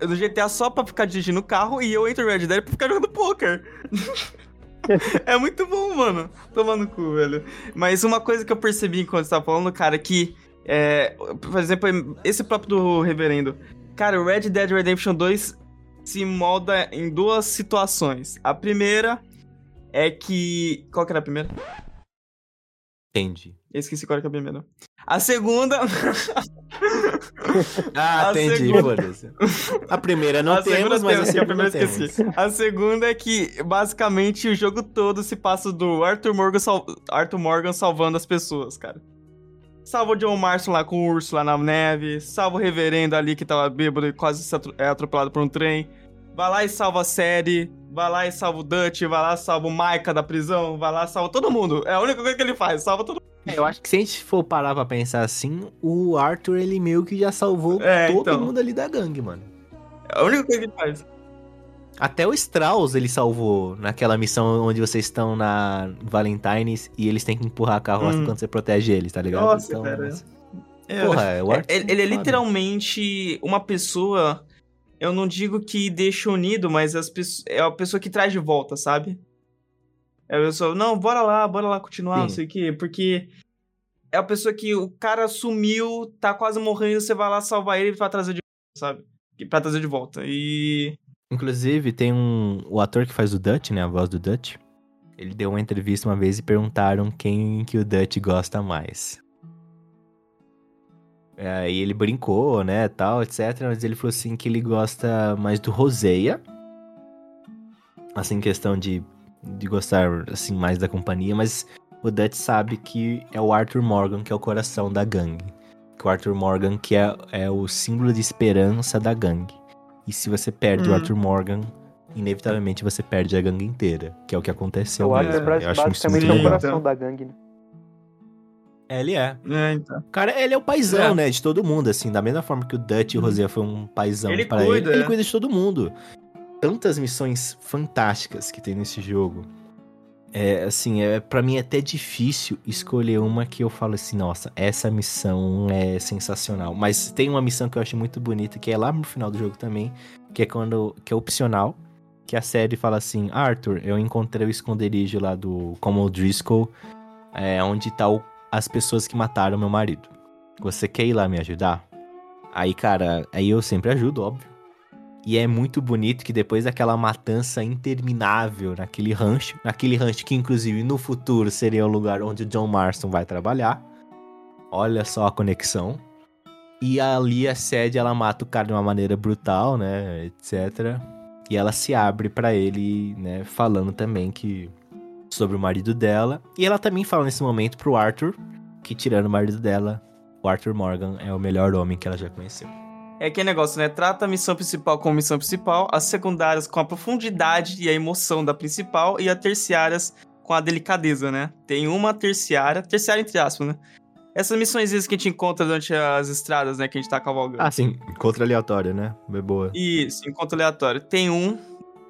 S3: no GTA só pra ficar dirigindo o carro e eu entro no Red Dead pra ficar jogando poker. <laughs> é muito bom, mano. Tomando cu, velho. Mas uma coisa que eu percebi enquanto você tava falando, cara, que. É, por exemplo, esse próprio do Reverendo. Cara, o Red Dead Redemption 2 se molda em duas situações. A primeira é que. Qual que era a primeira?
S2: Entendi.
S3: Eu esqueci qual era a primeira. A segunda. <laughs>
S2: Ah,
S3: A
S2: entendi,
S3: segunda-.
S2: A primeira não
S3: a
S2: temos, mas a
S3: primeira esqueci. A segunda é que, basicamente, o jogo todo se passa do Arthur Morgan, sal- Arthur Morgan salvando as pessoas, cara. Salva o John Marston lá com o urso lá na neve. Salva o reverendo ali que tava bêbado e quase é atropelado por um trem. Vai lá e salva a série. Vai lá e salva o Dutch. Vai lá e salva o Micah da prisão. Vai lá e salva todo mundo. É a única coisa que ele faz. Salva todo mundo.
S2: É, eu acho que se a gente for parar pra pensar assim, o Arthur, ele meio que já salvou
S3: É,
S2: todo
S3: então.
S2: mundo ali da gangue, mano.
S3: É a única coisa que ele faz.
S2: Até o Strauss ele salvou naquela missão onde vocês estão na Valentine's e eles têm que empurrar a carroça
S3: Hum.
S2: quando você protege eles, tá ligado?
S3: Nossa, cara. É,
S2: Porra, é o
S3: É,
S2: Arthur.
S3: ele, ele é literalmente uma pessoa. Eu não digo que deixa unido, mas as é a pessoa que traz de volta, sabe? É a pessoa, não, bora lá, bora lá continuar, não
S2: Sim.
S3: sei o quê. Porque é a pessoa que o cara sumiu, tá quase morrendo, você vai lá salvar ele pra trazer de volta, sabe? Pra trazer de volta. E.
S2: Inclusive, tem um. O ator que faz o Dutch, né? A voz do Dutch. Ele deu uma entrevista uma vez e perguntaram quem que o Dutch gosta mais. É, Aí ele brincou, né, tal, etc. Mas ele falou assim que ele gosta mais do Roseia. Assim, questão de, de gostar, assim, mais da companhia. Mas o Dutch sabe que é o Arthur Morgan que é o coração da gangue. Que o Arthur Morgan que é, é o símbolo de esperança da gangue. E se você perde o
S3: Hum.
S2: Arthur Morgan, inevitavelmente você perde a gangue inteira. Que é o que aconteceu
S1: O
S2: mesmo.
S1: Arthur
S2: Eu acho isso
S1: basicamente
S2: muito
S1: é o coração da gangue, né?
S2: É, ele é.
S3: É, então.
S2: O cara, ele é o paizão,
S3: É.
S2: né? De todo mundo, assim. Da mesma forma que o Dutch e o
S3: Uhum.
S2: Rosé foi um paizão
S3: Ele
S2: pra
S3: cuida,
S2: ele. Ele
S3: é.
S2: cuida de todo mundo. Tantas missões fantásticas que tem nesse jogo. É, assim, é, pra mim é até difícil escolher uma que eu falo assim, nossa, essa missão é sensacional. Mas tem uma missão que eu acho muito bonita, que é lá no final do jogo também, que é quando que é opcional, que a série fala assim, Arthur, eu encontrei o esconderijo lá do Como Driscoll, é, onde tá o- as pessoas que mataram meu marido. Você quer ir lá me ajudar? Aí, cara, aí eu sempre ajudo, óbvio. E é muito bonito que depois daquela matança interminável naquele rancho, naquele rancho que inclusive no futuro seria o lugar onde o John Marston vai trabalhar. Olha só a conexão. E ali a sede ela mata o cara de uma maneira brutal, né, etc. E ela se abre pra ele, né, falando também que sobre o marido dela. E ela também fala nesse momento pro Arthur que tirando o marido dela, o Arthur Morgan é o melhor homem que ela já conheceu.
S3: É aquele negócio, né? Trata a missão principal como missão principal, as secundárias com a profundidade e a emoção da principal, e as terciárias com a delicadeza, né? Tem uma terciária, terciária entre aspas, né? Essas missões que a gente encontra durante as estradas, né? Que a gente tá cavalgando.
S2: Ah, sim, encontro aleatório, né? É boa.
S3: Isso, encontro aleatório. Tem um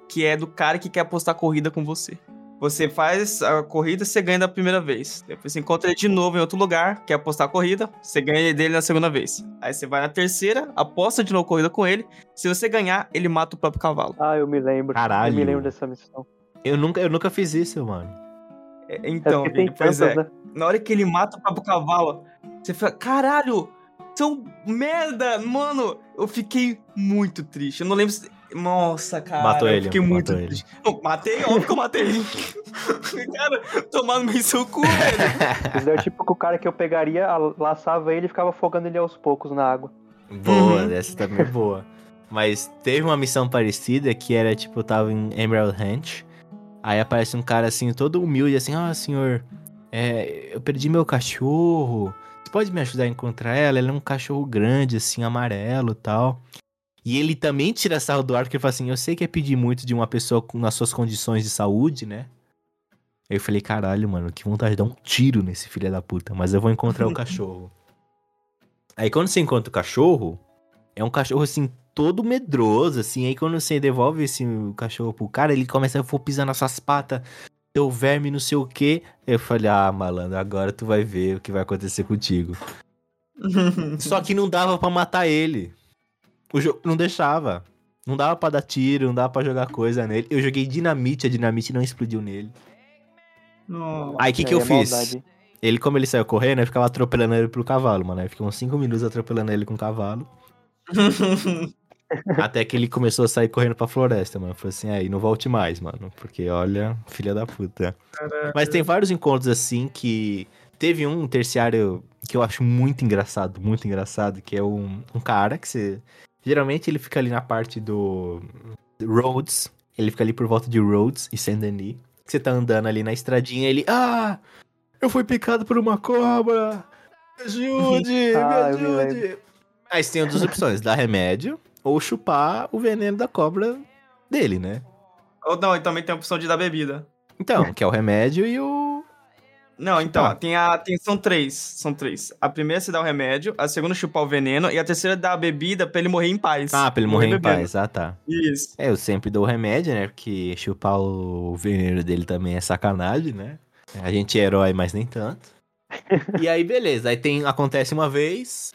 S3: que é do cara que quer apostar corrida com você. Você faz a corrida, você ganha da primeira vez. Depois você encontra ele de novo em outro lugar, quer apostar a corrida, você ganha dele na segunda vez. Aí você vai na terceira, aposta de novo corrida com ele. Se você ganhar, ele mata o próprio cavalo.
S1: Ah, eu me lembro.
S2: Caralho.
S1: Eu me lembro dessa missão.
S2: Eu nunca, eu nunca fiz isso, mano.
S3: É,
S1: É
S3: Então,
S1: porque tem
S3: pois
S1: tantas,
S3: é.
S1: né?
S3: Na hora que ele mata o próprio cavalo, você fica, caralho, seu merda, mano. Eu fiquei muito triste. Eu não lembro se. Nossa, cara.
S2: Matou ele,
S3: fiquei
S2: matou
S3: muito
S2: ele.
S3: triste. Não, matei, óbvio que eu matei. <laughs> cara, tomando bem seu cu, velho. <laughs>
S1: Isso daí é tipo que o cara que eu pegaria, laçava ele e ficava afogando ele aos poucos na água.
S2: Boa,
S3: Uhum.
S2: essa também é boa. Mas teve uma missão parecida que era tipo, eu tava em Emerald Ranch. Aí aparece um cara assim, todo humilde, assim, ah, senhor, é, eu perdi meu cachorro. Você pode me ajudar a encontrar ela? Ela é um cachorro grande, assim, amarelo e tal. E ele também tira sarro do ar, porque ele fala assim, eu sei que é pedir muito de uma pessoa com, nas suas condições de saúde, né? Aí eu falei, caralho, mano, que vontade de dar um tiro nesse filho da puta, mas eu vou encontrar o <laughs> cachorro. Aí quando você encontra o cachorro, é um cachorro assim, todo medroso, assim. Aí quando você devolve esse cachorro pro cara, ele começa a pisar nas suas patas, teu verme, não sei o quê. Eu falei, ah, malandro, agora tu vai ver o que vai acontecer contigo. <laughs> Só que não dava pra matar ele. O jogo não deixava. Não dava pra dar tiro, não dava pra jogar coisa nele. Eu joguei dinamite, a dinamite não explodiu nele.
S3: Não.
S2: Aí o que, que
S1: Aí
S2: eu
S1: é
S2: fiz?
S1: maldade.
S2: Ele, como ele saiu correndo, eu ficava atropelando ele pro cavalo, mano. Aí fiquei uns 5 minutos atropelando ele com o cavalo. <laughs> até que ele começou a sair correndo pra floresta, mano. Falei assim, aí não volte mais, mano. Porque olha, filha da puta. Mas tem vários encontros assim que. Teve um terciário que eu acho muito engraçado, muito engraçado, que é um, um cara que você. Geralmente ele fica ali na parte do. Rhodes. Ele fica ali por volta de Rhodes e Saint Denis. Que você tá andando ali na estradinha ele. Ah! Eu fui picado por uma cobra! Me ajude! <laughs>
S1: Ah,
S2: me
S1: me
S2: ajude! Aí você tem duas opções: dar remédio ou chupar o veneno da cobra dele, né?
S3: Ou não, e também tem a opção de dar bebida.
S2: Então, que é o remédio e o.
S3: Não, então, tem a, tem, são três. São três. A primeira é você dá o remédio, a segunda é chupar o veneno, e a terceira é dar a bebida pra ele morrer em paz.
S2: Ah, pra ele morrer em
S3: bebendo.
S2: paz. Ah, tá.
S3: Isso.
S2: É, eu sempre dou remédio, né? Porque chupar o veneno dele também é sacanagem, né? A gente é herói, mas nem tanto. <laughs> e aí, beleza. Aí tem, acontece uma vez.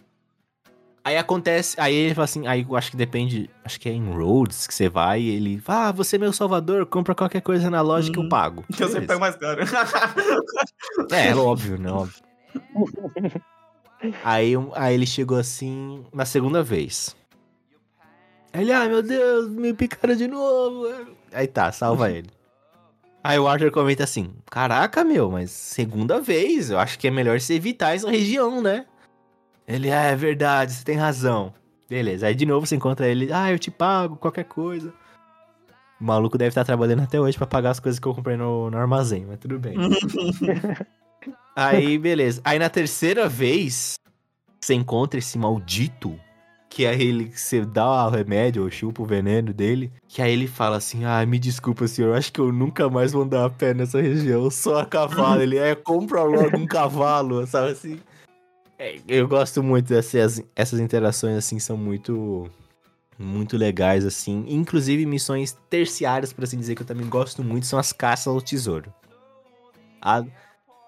S2: Aí acontece. Aí ele fala assim. Aí eu acho que depende. Acho que é em Rhodes que você vai e ele. Ah, você é meu salvador, compra qualquer coisa na loja que eu
S3: Uhum.
S2: pago.
S3: Eu sempre pego mais caro. <laughs>
S2: É, óbvio, né? Óbvio. <laughs> Aí, aí ele chegou assim na segunda vez. Ele, ai meu Deus, me picaram de novo. Aí tá, salva <laughs> ele. Aí o Arthur comenta assim: Caraca, meu, mas segunda vez, eu acho que é melhor você evitar essa região, né? Ele, ah, é verdade, você tem razão. Beleza, aí de novo você encontra ele, ah, eu te pago, qualquer coisa. O maluco deve estar trabalhando até hoje pra pagar as coisas que eu comprei no, no armazém, mas tudo bem. <laughs> Aí, beleza. Aí na terceira vez, você encontra esse maldito, que é ele que você dá o remédio, ou chupa o veneno dele, que aí ele fala assim, ah, me desculpa, senhor, acho que eu nunca mais vou andar a pé nessa região, só a cavalo. ele, é, compra logo um cavalo, sabe assim? É, eu gosto muito dessas essas interações, assim, são muito... Muito legais, assim. Inclusive, missões terciárias, por assim dizer, que eu também gosto muito, são as caças ao tesouro. A-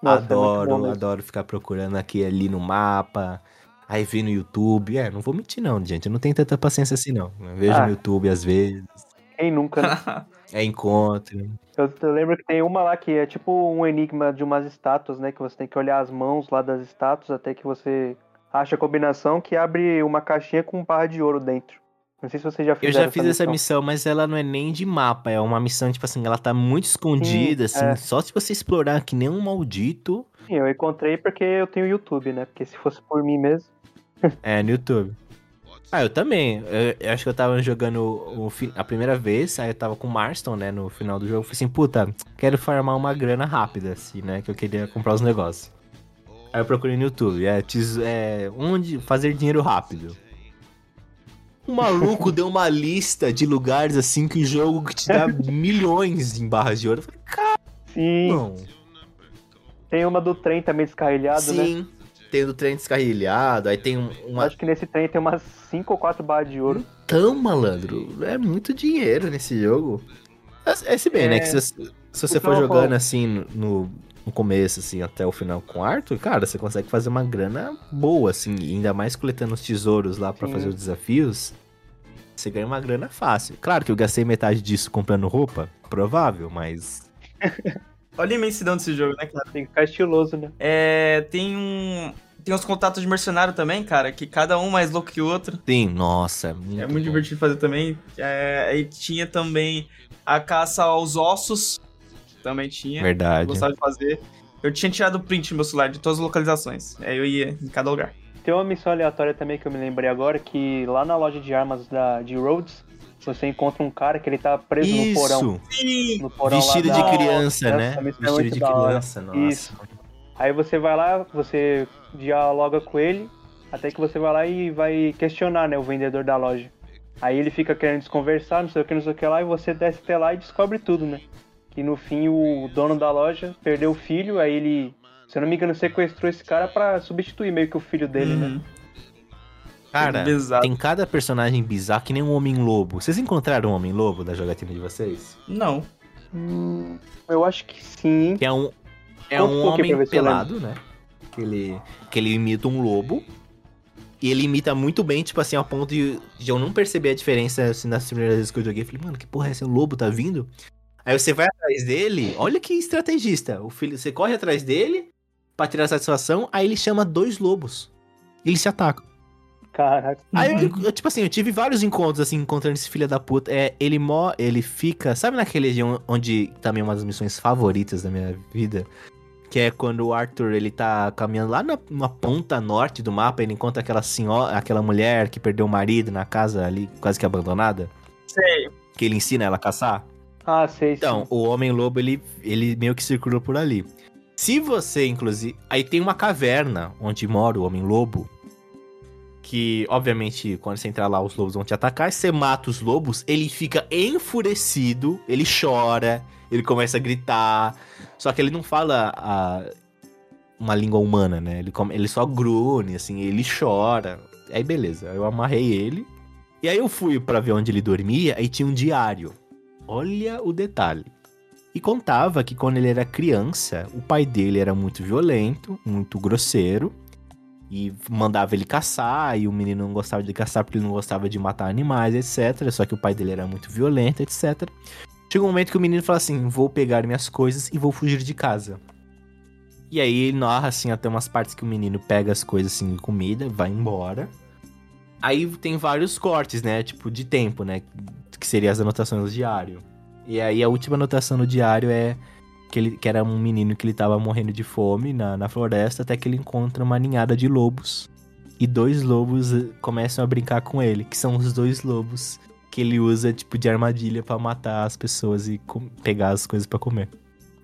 S1: Nossa, é
S2: adoro,
S1: mesmo.
S2: adoro ficar procurando aqui ali no mapa. Aí ver no YouTube. É, não vou mentir não, gente. Eu não tenho tanta paciência assim, não. Eu vejo
S1: Ah.
S2: no YouTube às vezes.
S1: Quem nunca, né? <laughs>
S2: É encontro.
S1: Eu, eu lembro que tem uma lá que é tipo um enigma de umas estátuas, né? Que você tem que olhar as mãos lá das estátuas até que você acha a combinação que abre uma caixinha com barra de ouro dentro. Não sei se você já
S2: Eu
S1: fez
S2: já fiz essa missão, mas ela não é nem de mapa. É uma missão, tipo assim, ela tá muito escondida, assim.
S1: é.
S2: Só se você explorar que nem um maldito.
S1: Sim, eu encontrei porque eu tenho YouTube, né? Porque se fosse por mim mesmo.
S2: É, no YouTube. Ah, eu também. Eu, eu acho que eu tava jogando o, a primeira vez, aí eu tava com o Marston, né, no final do jogo. Eu falei assim, puta, quero farmar uma grana rápida, assim, né, que eu queria comprar os negócios. Aí eu procurei no YouTube, é, é onde fazer dinheiro rápido. O maluco <laughs> deu uma lista de lugares, assim, que o jogo que te dá milhões em barras de ouro. Eu falei,
S1: Sim,
S2: não.
S1: tem uma do trem também descarrilhado, né?
S2: Sim, tem o trem descarrilhado, aí tem um- uma
S1: Acho que nesse trem tem umas 5 ou 4 barras de ouro.
S2: Então, malandro, é muito dinheiro nesse jogo. É, é se bem, né?
S1: É.
S2: Que se, se você
S1: Então,
S2: for jogando assim no, no começo, assim, até o final com Arthur, cara, você consegue fazer uma grana boa, assim, ainda mais coletando os tesouros lá pra
S1: Sim.
S2: fazer os desafios. Você ganha uma grana fácil. Claro que eu gastei metade disso comprando roupa, provável, mas. <laughs>
S3: Olha a imensidão desse jogo, né, cara?
S1: Tem que ficar estiloso, né?
S3: É, tem um... Tem uns contatos de mercenário também, cara, que cada um mais louco que o outro.
S2: Sim, nossa. Muito
S3: é muito
S2: bom.
S3: divertido fazer também. É, aí tinha também a caça aos ossos. Também tinha.
S2: Verdade.
S3: Gostava de fazer. Eu tinha tirado print no meu celular de todas as localizações. Aí eu ia em cada lugar.
S1: Tem uma missão aleatória também que eu me lembrei agora, que lá na loja de armas da, de Rhodes, você encontra um cara que ele tá preso no porão.
S2: Isso!
S1: No porão lá
S2: Vestido
S1: da-
S2: de criança,
S1: Essa
S2: né?
S1: é
S2: Vestido de
S1: da
S2: criança, nossa.
S1: Isso. Aí você vai lá, você dialoga com ele, até que você vai lá e vai questionar, né, o vendedor da loja. Aí ele fica querendo desconversar, não sei o que, não sei o que lá, e você desce até lá e descobre tudo, né? Que no fim o dono da loja perdeu o filho, aí ele, se eu não me engano, sequestrou esse cara pra substituir meio que o filho dele, né?
S2: Cara,
S3: Bizarro.
S2: tem cada personagem bizarro que nem um Homem-Lobo. Vocês encontraram o Homem-Lobo da jogatina de vocês?
S3: Não.
S1: Hum, eu acho que sim.
S2: Que é um, é
S1: Conta um
S2: um homem
S1: eu
S2: pelado, né? Que ele, que ele imita um lobo. E ele imita muito bem, tipo assim, ao ponto de, de eu não perceber a diferença assim, nas primeiras vezes que eu joguei. Falei, mano, que porra é essa? O lobo tá vindo? Aí você vai atrás dele, olha que estrategista. O filho, você corre atrás dele pra tirar satisfação, aí ele chama dois lobos. E eles se atacam.
S1: Caraca.
S2: Aí, eu, eu, tipo assim, eu tive vários encontros, assim, encontrando esse filho da puta. É, ele mó, ele fica. Sabe naquela região onde também é uma das missões favoritas da minha vida? Que é quando o Arthur, ele tá caminhando lá na, na ponta norte do mapa, ele encontra aquela senhora, aquela mulher que perdeu o marido na casa ali, quase que abandonada.
S3: Sei.
S2: Que ele ensina ela a caçar.
S1: Ah, sei,
S2: Então,
S1: sim.
S2: o Homem-Lobo, ele, ele meio que circula por ali. Se você, inclusive. Aí tem uma caverna onde mora o Homem-Lobo. Que, obviamente, quando você entrar lá, os lobos vão te atacar. Você mata os lobos, ele fica enfurecido, ele chora, ele começa a gritar. Só que ele não fala a- uma língua humana, né? Ele, come- ele só grune, assim, ele chora. Aí beleza, eu amarrei ele. E aí eu fui pra ver onde ele dormia e tinha um diário. Olha o detalhe. E contava que quando ele era criança, o pai dele era muito violento, muito grosseiro, e mandava ele caçar, e o menino não gostava de caçar porque ele não gostava de matar animais, etc. Só que o pai dele era muito violento, etc. Chega um momento que o menino fala assim: vou pegar minhas coisas e vou fugir de casa. E aí ele narra assim até umas partes que o menino pega as coisas assim, comida, vai embora. Aí tem vários cortes, né? Tipo, de tempo, né? Que seria as anotações do diário. E aí a última anotação no diário é que, ele, que era um menino que ele tava morrendo de fome na, na floresta, até que ele encontra uma ninhada de lobos. E dois lobos eh, começam a brincar com ele, que são os dois lobos que ele usa, tipo, de armadilha pra matar as pessoas e com- pegar as coisas pra comer.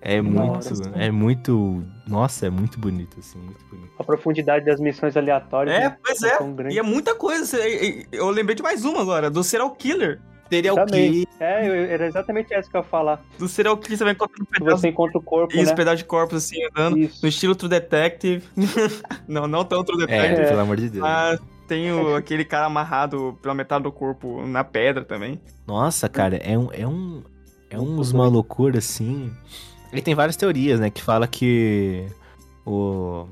S2: É muito,
S1: Nossa.
S2: é muito, nossa, é muito bonito, assim, muito bonito.
S1: A profundidade das missões aleatórias.
S3: É,
S1: né,
S3: pois
S1: é
S3: é. E é muita coisa. Eu lembrei de mais uma agora, do Serial Killer.
S2: Serial. Killer,
S1: É, era exatamente essa que eu ia falar.
S3: Do Serial Killer você vai encontrando
S1: Que
S3: pedaços
S1: você encontra o corpo,
S3: Isso,
S1: né?
S3: pedaço de corpos assim, andando.
S1: Isso.
S3: No estilo True Detective. <laughs> não, não tão True
S2: é,
S3: Detective.
S1: É.
S2: pelo amor de Deus.
S3: Mas tem o- <laughs> aquele cara amarrado pela metade do corpo na pedra também.
S2: Nossa, cara, é um. É, um, é uns uma loucura assim. Ele tem várias teorias, né? Que fala que o.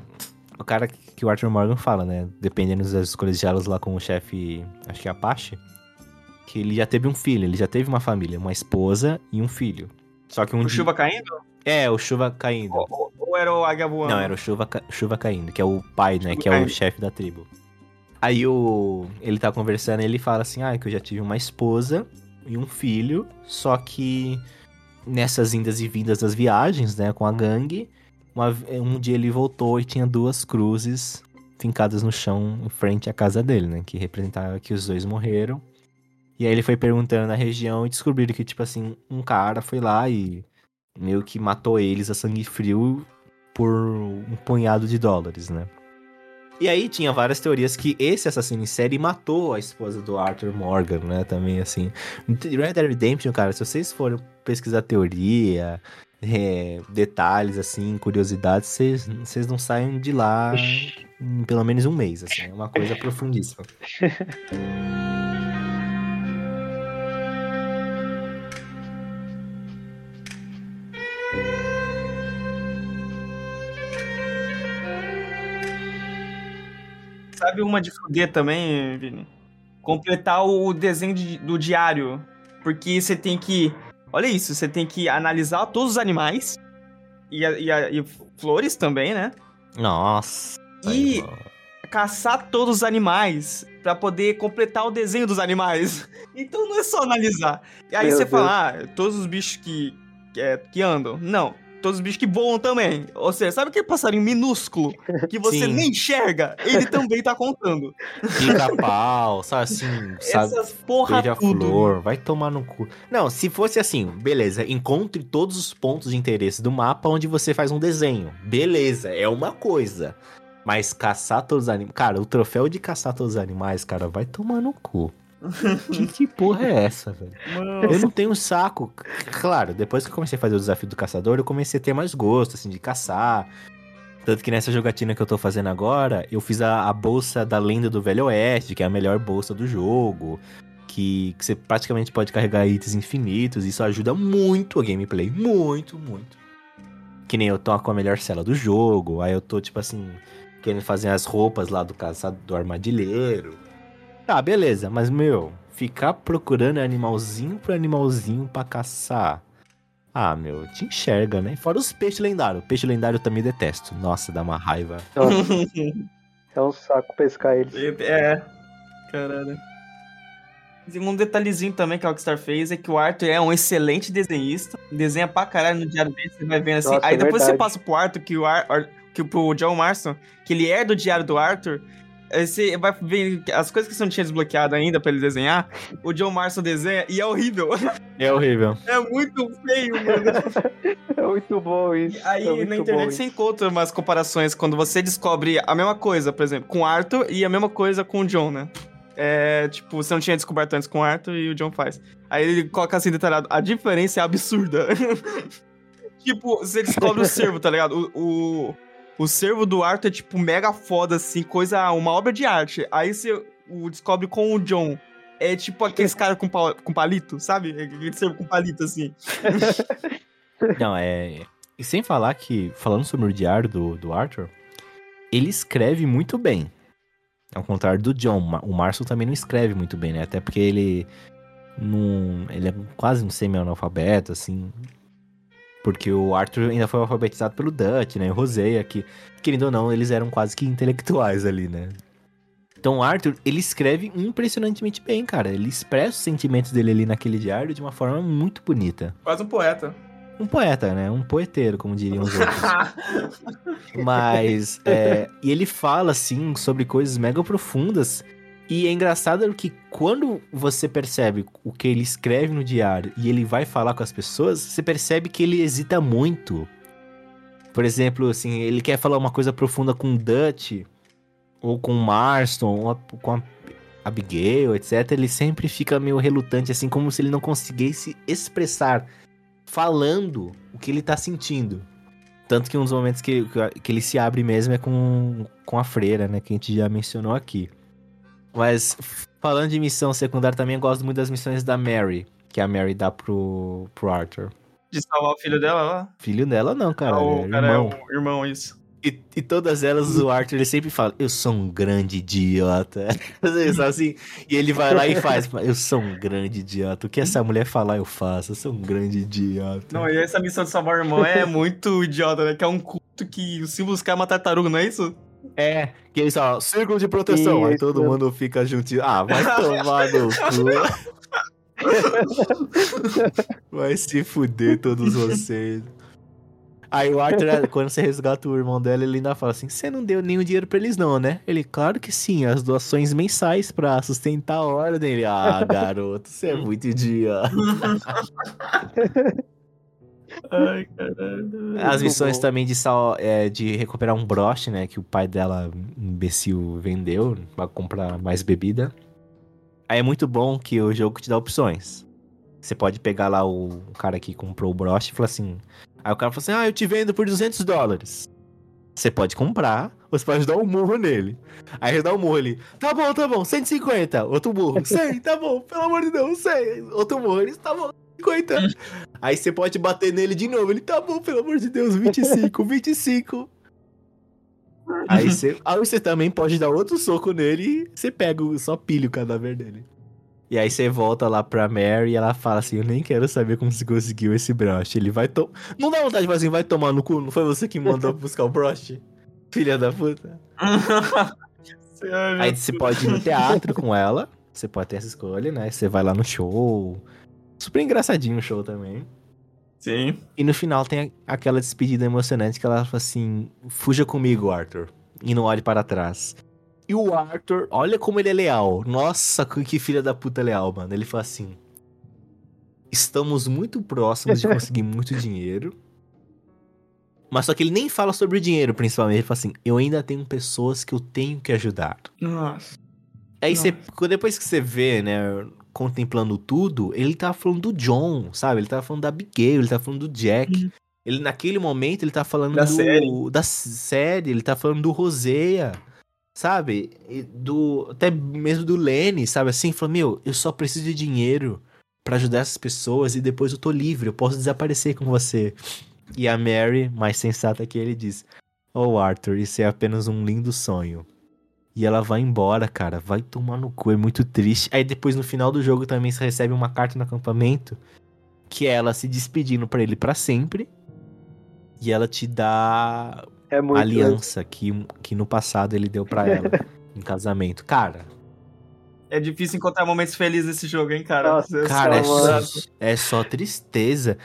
S2: O cara que o Arthur Morgan fala, né? Dependendo das escolhas de elas lá com o chefe, acho que é Apache. Que ele já teve um filho, ele já teve uma família, uma esposa e um filho. Só que um
S3: o
S2: dia-
S3: chuva caindo?
S2: É, o Chuva caindo.
S3: Ou, ou- era o águia voando?
S2: Não, era o Chuva, Chuva Caindo, que é o pai, né?
S3: Chuva
S2: que é o chefe da tribo. Aí o. Ele tá conversando e ele fala assim: Ah, que eu já tive uma esposa e um filho, só que nessas indas e vindas das viagens, né, com a gangue, uma- um dia ele voltou e tinha duas cruzes fincadas no chão em frente à casa dele, né? Que representava que os dois morreram. E aí ele foi perguntando na região e descobriram que, tipo assim, um cara foi lá e meio que matou eles a sangue frio por um punhado de dólares, né? E aí tinha várias teorias que esse assassino em série matou a esposa do Arthur Morgan, né? Também assim. Red Dead Redemption, cara, se vocês forem pesquisar teoria, é, detalhes, assim, curiosidades, vocês não saem de lá em pelo menos um mês, assim. É uma coisa profundíssima. <laughs>
S3: Sabe uma de fuder também, Vini? Completar o desenho de- do diário. Porque você tem que. Olha isso, você tem que analisar todos os animais. E, a- e a- e flores também, né?
S2: Nossa.
S3: E-. Caçar todos os animais pra poder completar o desenho dos animais. <laughs> Então não é só analisar. E aí
S1: Meu
S3: você
S1: Deus.
S3: fala, ah, todos os bichos que, que, é, que andam. Não. Todos os bichos que voam também. Ou seja, sabe aquele passarinho minúsculo que você
S2: Sim.
S3: nem enxerga? Ele também tá contando.
S2: Pica-pau, sabe assim, sabe?
S3: Essas porra tudo.
S2: Beija-flor, vai tomar no cu. Não, se fosse assim, beleza, encontre todos os pontos de interesse do mapa onde você faz um desenho. Beleza, é uma coisa. Mas caçar todos os animais. Cara, o troféu de caçar todos os animais, cara, vai tomar no cu. Que, que porra é essa, velho? Eu não tenho saco. Claro, depois que eu comecei a fazer o desafio do caçador, eu comecei a ter mais gosto, assim, de caçar. Tanto que nessa jogatina que eu tô fazendo agora, eu fiz a, a bolsa da lenda do Velho Oeste, que é a melhor bolsa do jogo. Que, que você praticamente pode carregar itens infinitos. Isso ajuda muito a gameplay. Muito, muito. Que nem eu tô com a melhor cela do jogo. Aí eu tô, tipo assim. querendo fazer as roupas lá do caçado do armadilheiro. Tá, beleza, mas meu, ficar procurando animalzinho por animalzinho pra caçar. Ah, meu, te enxerga, né? Fora os peixes lendários. Peixe lendário eu também detesto. Nossa, dá uma raiva.
S1: É um <laughs> saco pescar eles.
S3: É. Caralho. Tem um detalhezinho também que a Rockstar fez é que o Arthur é um excelente desenhista. Desenha pra caralho no diário dele, você vai vendo assim.
S1: Nossa,
S3: Aí
S1: é
S3: depois você passa pro Arthur, que o Ar, Ar- que pro John Marston, que ele é do diário do Arthur. Você vai ver as coisas que você não tinha desbloqueado ainda pra ele desenhar. O John Marston desenha e é horrível. <laughs>
S2: É horrível.
S3: É muito feio, mano. <laughs>
S1: É muito bom isso.
S3: Aí
S1: é
S3: na internet
S1: isso.
S3: você encontra umas comparações quando você descobre a mesma coisa, por exemplo, com o Arthur e a mesma coisa com o John, né? É, tipo, você não tinha descoberto antes com o Arthur e o John faz. Aí ele coloca assim detalhado, a diferença é absurda. <laughs> tipo, você descobre o servo, tá ligado? O, o, o servo do Arthur é tipo mega foda, assim, coisa, uma obra de arte. Aí você o descobre com o John. É tipo aqueles caras com, com palito, sabe? Aquele servo com palito, assim. <laughs>
S2: Não, é. E sem falar que, falando sobre o diário do, do Arthur, ele escreve muito bem. Ao contrário do John. O Marshall também não escreve muito bem, né? Até porque ele. Não, ele é quase um semi-analfabeto, assim. Porque o Arthur ainda foi alfabetizado pelo Dutch, né? E o Roseia, que, querendo ou não, eles eram quase que intelectuais ali, né? Então o Arthur, ele escreve impressionantemente bem, cara. Ele expressa os sentimentos dele ali naquele diário de uma forma muito bonita.
S3: Quase um poeta.
S2: Um poeta, né? Um poeteiro, como diriam os outros. <laughs> Mas, é, e ele fala, assim, sobre coisas mega profundas. E é engraçado que quando você percebe o que ele escreve no diário e ele vai falar com as pessoas, você percebe que ele hesita muito. Por exemplo, assim, ele quer falar uma coisa profunda com Dutch, ou com Marston, ou com a Abigail, etc. Ele sempre fica meio relutante, assim, como se ele não conseguisse expressar falando o que ele tá sentindo. Tanto que um dos momentos que, que ele se abre mesmo é com, com a freira, né? Que a gente já mencionou aqui. Mas falando de missão secundária também, eu gosto muito das missões da Mary. Que a Mary dá pro, pro Arthur.
S3: De salvar o filho dela lá?
S2: Filho dela não, cara.
S3: Ah,
S2: é
S3: o cara
S2: irmão.
S3: é o irmão, isso.
S2: E, e todas elas, o Arthur, ele sempre fala, eu sou um grande idiota. <laughs> Assim? E ele vai lá e faz, eu sou um grande idiota. O que essa mulher falar, eu faço. Eu sou um grande idiota.
S3: Não, e essa missão de salvar o irmão é muito idiota, né? Que é um culto que o símbolo dos caras é uma tartaruga, não é isso?
S2: É, que eles falam, círculo de proteção. Aí
S1: Isso.
S2: todo mundo fica juntinho. Ah, vai tomar no cu. <laughs> Vai se fuder todos vocês. Aí o Arthur, quando você resgata o irmão dela, ele ainda fala assim: Você não deu nenhum dinheiro pra eles, não, né? Ele, claro que sim, as doações mensais pra sustentar a ordem. Ele, ah, garoto, você é muito idiota. <laughs>
S3: Ai, caralho.
S2: As missões também de, sal, é, de recuperar um broche, né? Que o pai dela, imbecil, vendeu pra comprar mais bebida. Aí é muito bom que o jogo te dá opções. Você pode pegar lá o cara que comprou o broche e falar assim... Aí o cara fala assim, ah, eu te vendo por 200 dólares. Você pode comprar, ou você pode dar um murro nele. Aí ele dá um murro ali. Tá bom, tá bom, 150. Outro murro. <laughs> 100, tá bom, pelo amor de Deus, 100. Outro murro, ele tá bom, 50. Aí você pode bater nele de novo. Ele tá bom, pelo amor de Deus, 25, 25. Aí você, aí você também pode dar outro soco nele e você pega, só pilha o cadáver dele. E aí você volta lá pra Mary e ela fala assim: Eu nem quero saber como você conseguiu esse broche. Ele vai tomar. Não dá vontade de falar assim: vai tomar no cu. Não foi você que mandou <laughs> buscar o broche? Filha da puta. Aí você pode ir no teatro com ela. Você pode ter essa escolha, né? Você vai lá no show. Super engraçadinho o show também.
S3: Sim.
S2: E no final tem aquela despedida emocionante que ela fala assim: Fuja comigo, Arthur. E não olhe para trás. E o Arthur, olha como ele é leal. Nossa, que filha da puta leal, mano. Ele fala assim: Estamos muito próximos de conseguir muito <laughs> dinheiro. Mas só que ele nem fala sobre o dinheiro, principalmente. Ele fala assim: Eu ainda tenho pessoas que eu tenho que ajudar.
S3: Nossa.
S2: Aí você, depois que você vê, né, contemplando tudo, ele tava falando do John, sabe? Ele tava falando da Abigail, ele tava falando do Jack. Ele, naquele momento, ele tá falando
S3: Da
S2: do,
S3: série.
S2: da série, ele tá falando do Rosea, sabe? E do, até mesmo do Lenny, sabe? Assim, falou, meu, eu só preciso de dinheiro pra ajudar essas pessoas e depois eu tô livre, eu posso desaparecer com você. E a Mary, mais sensata que ele, diz, Oh, Arthur, isso é apenas um lindo sonho. E ela vai embora, cara. Vai tomar no cu, é muito triste. Aí depois no final do jogo também você recebe uma carta no acampamento que é ela se despedindo pra ele pra sempre. E ela te dá
S1: É
S2: a aliança que, que no passado ele deu pra ela <laughs> em casamento. Cara,
S3: É difícil encontrar momentos felizes nesse jogo, hein, cara?
S1: Nossa,
S2: cara, é só, é só tristeza.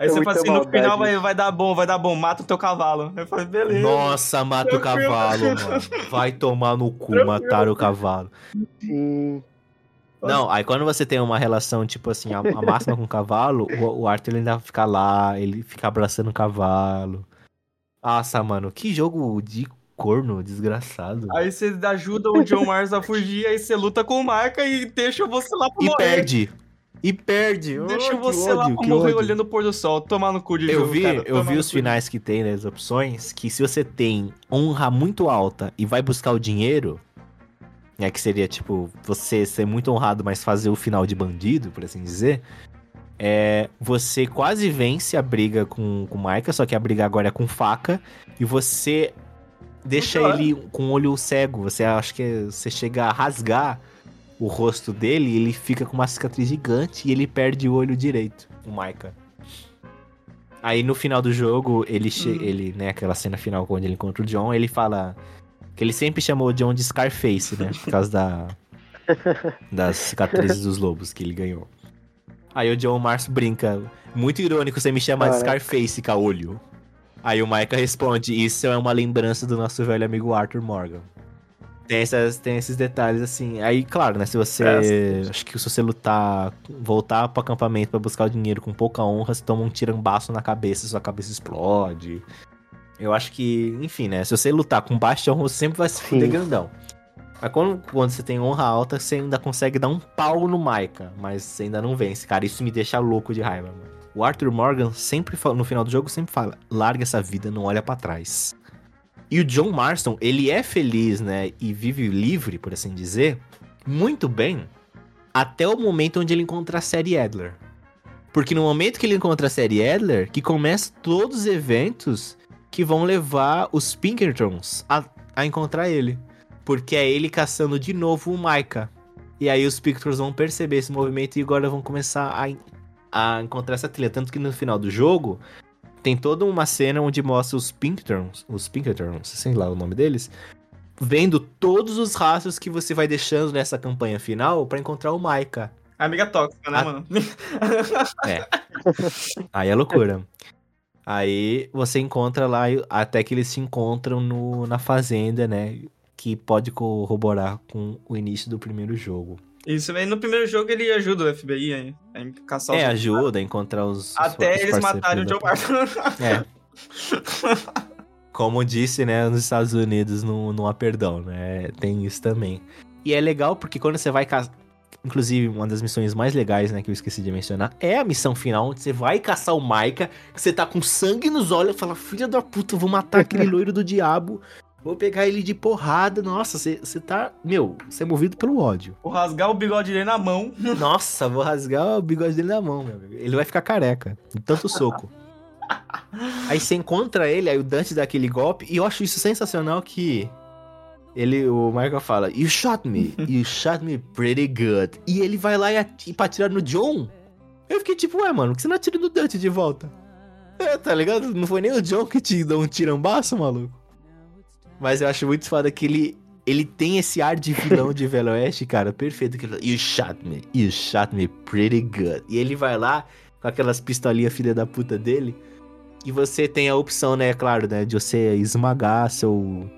S3: Aí você fala assim, no
S1: maldade.
S3: final vai, vai dar bom, vai dar bom, mata o teu cavalo. Eu falei, beleza.
S2: Nossa, mata o cavalo, mano. Vai tomar no cu,
S3: Tranquilo.
S2: matar o cavalo.
S1: Sim.
S2: Não, aí quando você tem uma relação, tipo assim, a, a máxima com o cavalo, o, o Arthur ele ainda fica lá, ele fica abraçando o cavalo. Nossa, mano, que jogo de corno desgraçado.
S3: Aí você ajuda o John Mars a fugir, aí você luta com o Marca e deixa você lá pra
S2: E
S3: morrer.
S2: perde. E perde.
S3: Deixa
S2: Oh,
S3: você lá pra morrer olhando o pôr do sol. Tomar no cu de
S2: Eu
S3: jogo,
S2: vi,
S3: cara.
S2: eu vi os finais que tem nas opções, que se você tem honra muito alta e vai buscar o dinheiro, né, que seria tipo você ser muito honrado, mas fazer o final de bandido, por assim dizer, é, você quase vence a briga com o Maika, só que a briga agora é com faca e você deixa ele com o olho cego. Você acha que você chega a rasgar o rosto dele ele fica com uma cicatriz gigante e ele perde o olho direito, o Maika. Aí no final do jogo, ele, che-
S3: Hum.
S2: ele né, aquela cena final quando ele encontra o John, ele fala que ele sempre chamou o John de Scarface, né, por causa da <laughs> das cicatrizes dos lobos que ele ganhou. Aí o John Março brinca, muito irônico você me chamar de. Scarface, caolho. Aí o Micah responde, isso é uma lembrança do nosso velho amigo Arthur Morgan. Tem, essas, tem esses detalhes assim. Aí, claro, né? Se você.
S3: É,
S2: acho que se você lutar, voltar pro acampamento pra buscar o dinheiro com pouca honra, você toma um tirambaço na cabeça, sua cabeça explode. Eu acho que, enfim, né? Se você lutar com baixa honra, você sempre vai se fuder grandão. Mas quando, quando você tem honra alta, você ainda consegue dar um pau no Micah, mas você ainda não vence, cara. Isso me deixa louco de raiva, mano. O Arthur Morgan sempre fala, no final do jogo sempre fala: larga essa vida, não olha pra trás. E o John Marston, ele é feliz, né? E vive livre, por assim dizer, muito bem, até o momento onde ele encontra a série Adler. Porque no momento que ele encontra a série Adler, que começa todos os eventos que vão levar os Pinkertons a, a encontrar ele. Porque é ele caçando de novo o Micah. E aí os Pinkertons vão perceber esse movimento e agora vão começar a, a encontrar essa trilha. Tanto que no final do jogo, tem toda uma cena onde mostra os Pinkertons, os Pinkertons, sei lá o nome deles, vendo todos os rastros que você vai deixando nessa campanha final pra encontrar o Micah.
S3: Amiga tóxica, né,
S2: Ah.
S3: mano?
S2: Aí é loucura. Aí você encontra lá, até que eles se encontram no, na fazenda, né? Que pode corroborar com o início do primeiro jogo.
S3: Isso, aí no primeiro jogo ele ajuda o FBI aí, a caçar os...
S2: É, ajuda a encontrar os.
S3: Até
S2: os
S3: eles matarem o John Martin.
S2: É. <laughs> Como disse, né, nos Estados Unidos não, não há perdão, né? Tem isso também. E é legal porque quando você vai caçar. Inclusive, uma das missões mais legais, né, que eu esqueci de mencionar, é a missão final, onde você vai caçar o Maika, que você tá com sangue nos olhos, fala, filha da puta, eu vou matar aquele <laughs> loiro do diabo, vou pegar ele de porrada. Nossa, você, tá. Meu, você é movido pelo ódio.
S3: Vou rasgar o bigode dele na mão. <laughs>
S2: Nossa, vou rasgar o bigode dele na mão, meu amigo. Ele vai ficar careca, de tanto soco. <laughs> Aí você encontra ele, aí o Dante dá aquele golpe, e eu acho isso sensacional que ele, o Michael fala, You shot me, you shot me pretty good. E ele vai lá e, ati- pra atirar no John. Eu fiquei tipo, ué, mano, por que você não atira no Dante de volta? É, tá ligado? Não foi nem o John que te deu um tirambaço, maluco. Mas eu acho muito foda que ele, ele tem esse ar de vilão de <laughs> Velho Oeste, cara, perfeito. Que ele you shot me, you shot me pretty good. E ele vai lá com aquelas pistolinhas filha da puta dele. E você tem a opção, né, claro, né, de você esmagar seu.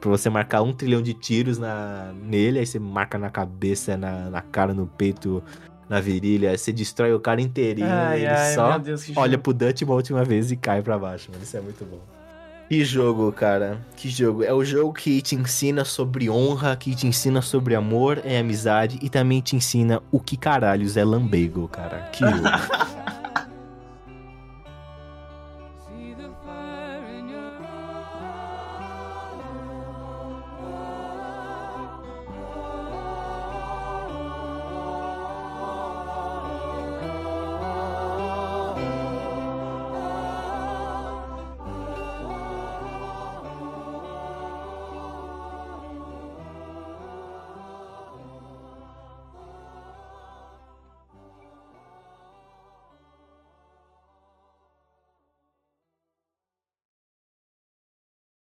S2: Pra você marcar um trilhão de tiros na, nele, aí você marca na cabeça, na, na cara, no peito, na virilha, aí você destrói o cara inteirinho. e ele só
S3: meu Deus,
S2: olha pro Dutch uma última vez e cai pra baixo, mano. Isso é muito bom. Que jogo, cara. Que jogo. É o jogo que te ensina sobre honra, que te ensina sobre amor e amizade e também te ensina o que caralhos é lambeiro, cara. Que jogo. <laughs>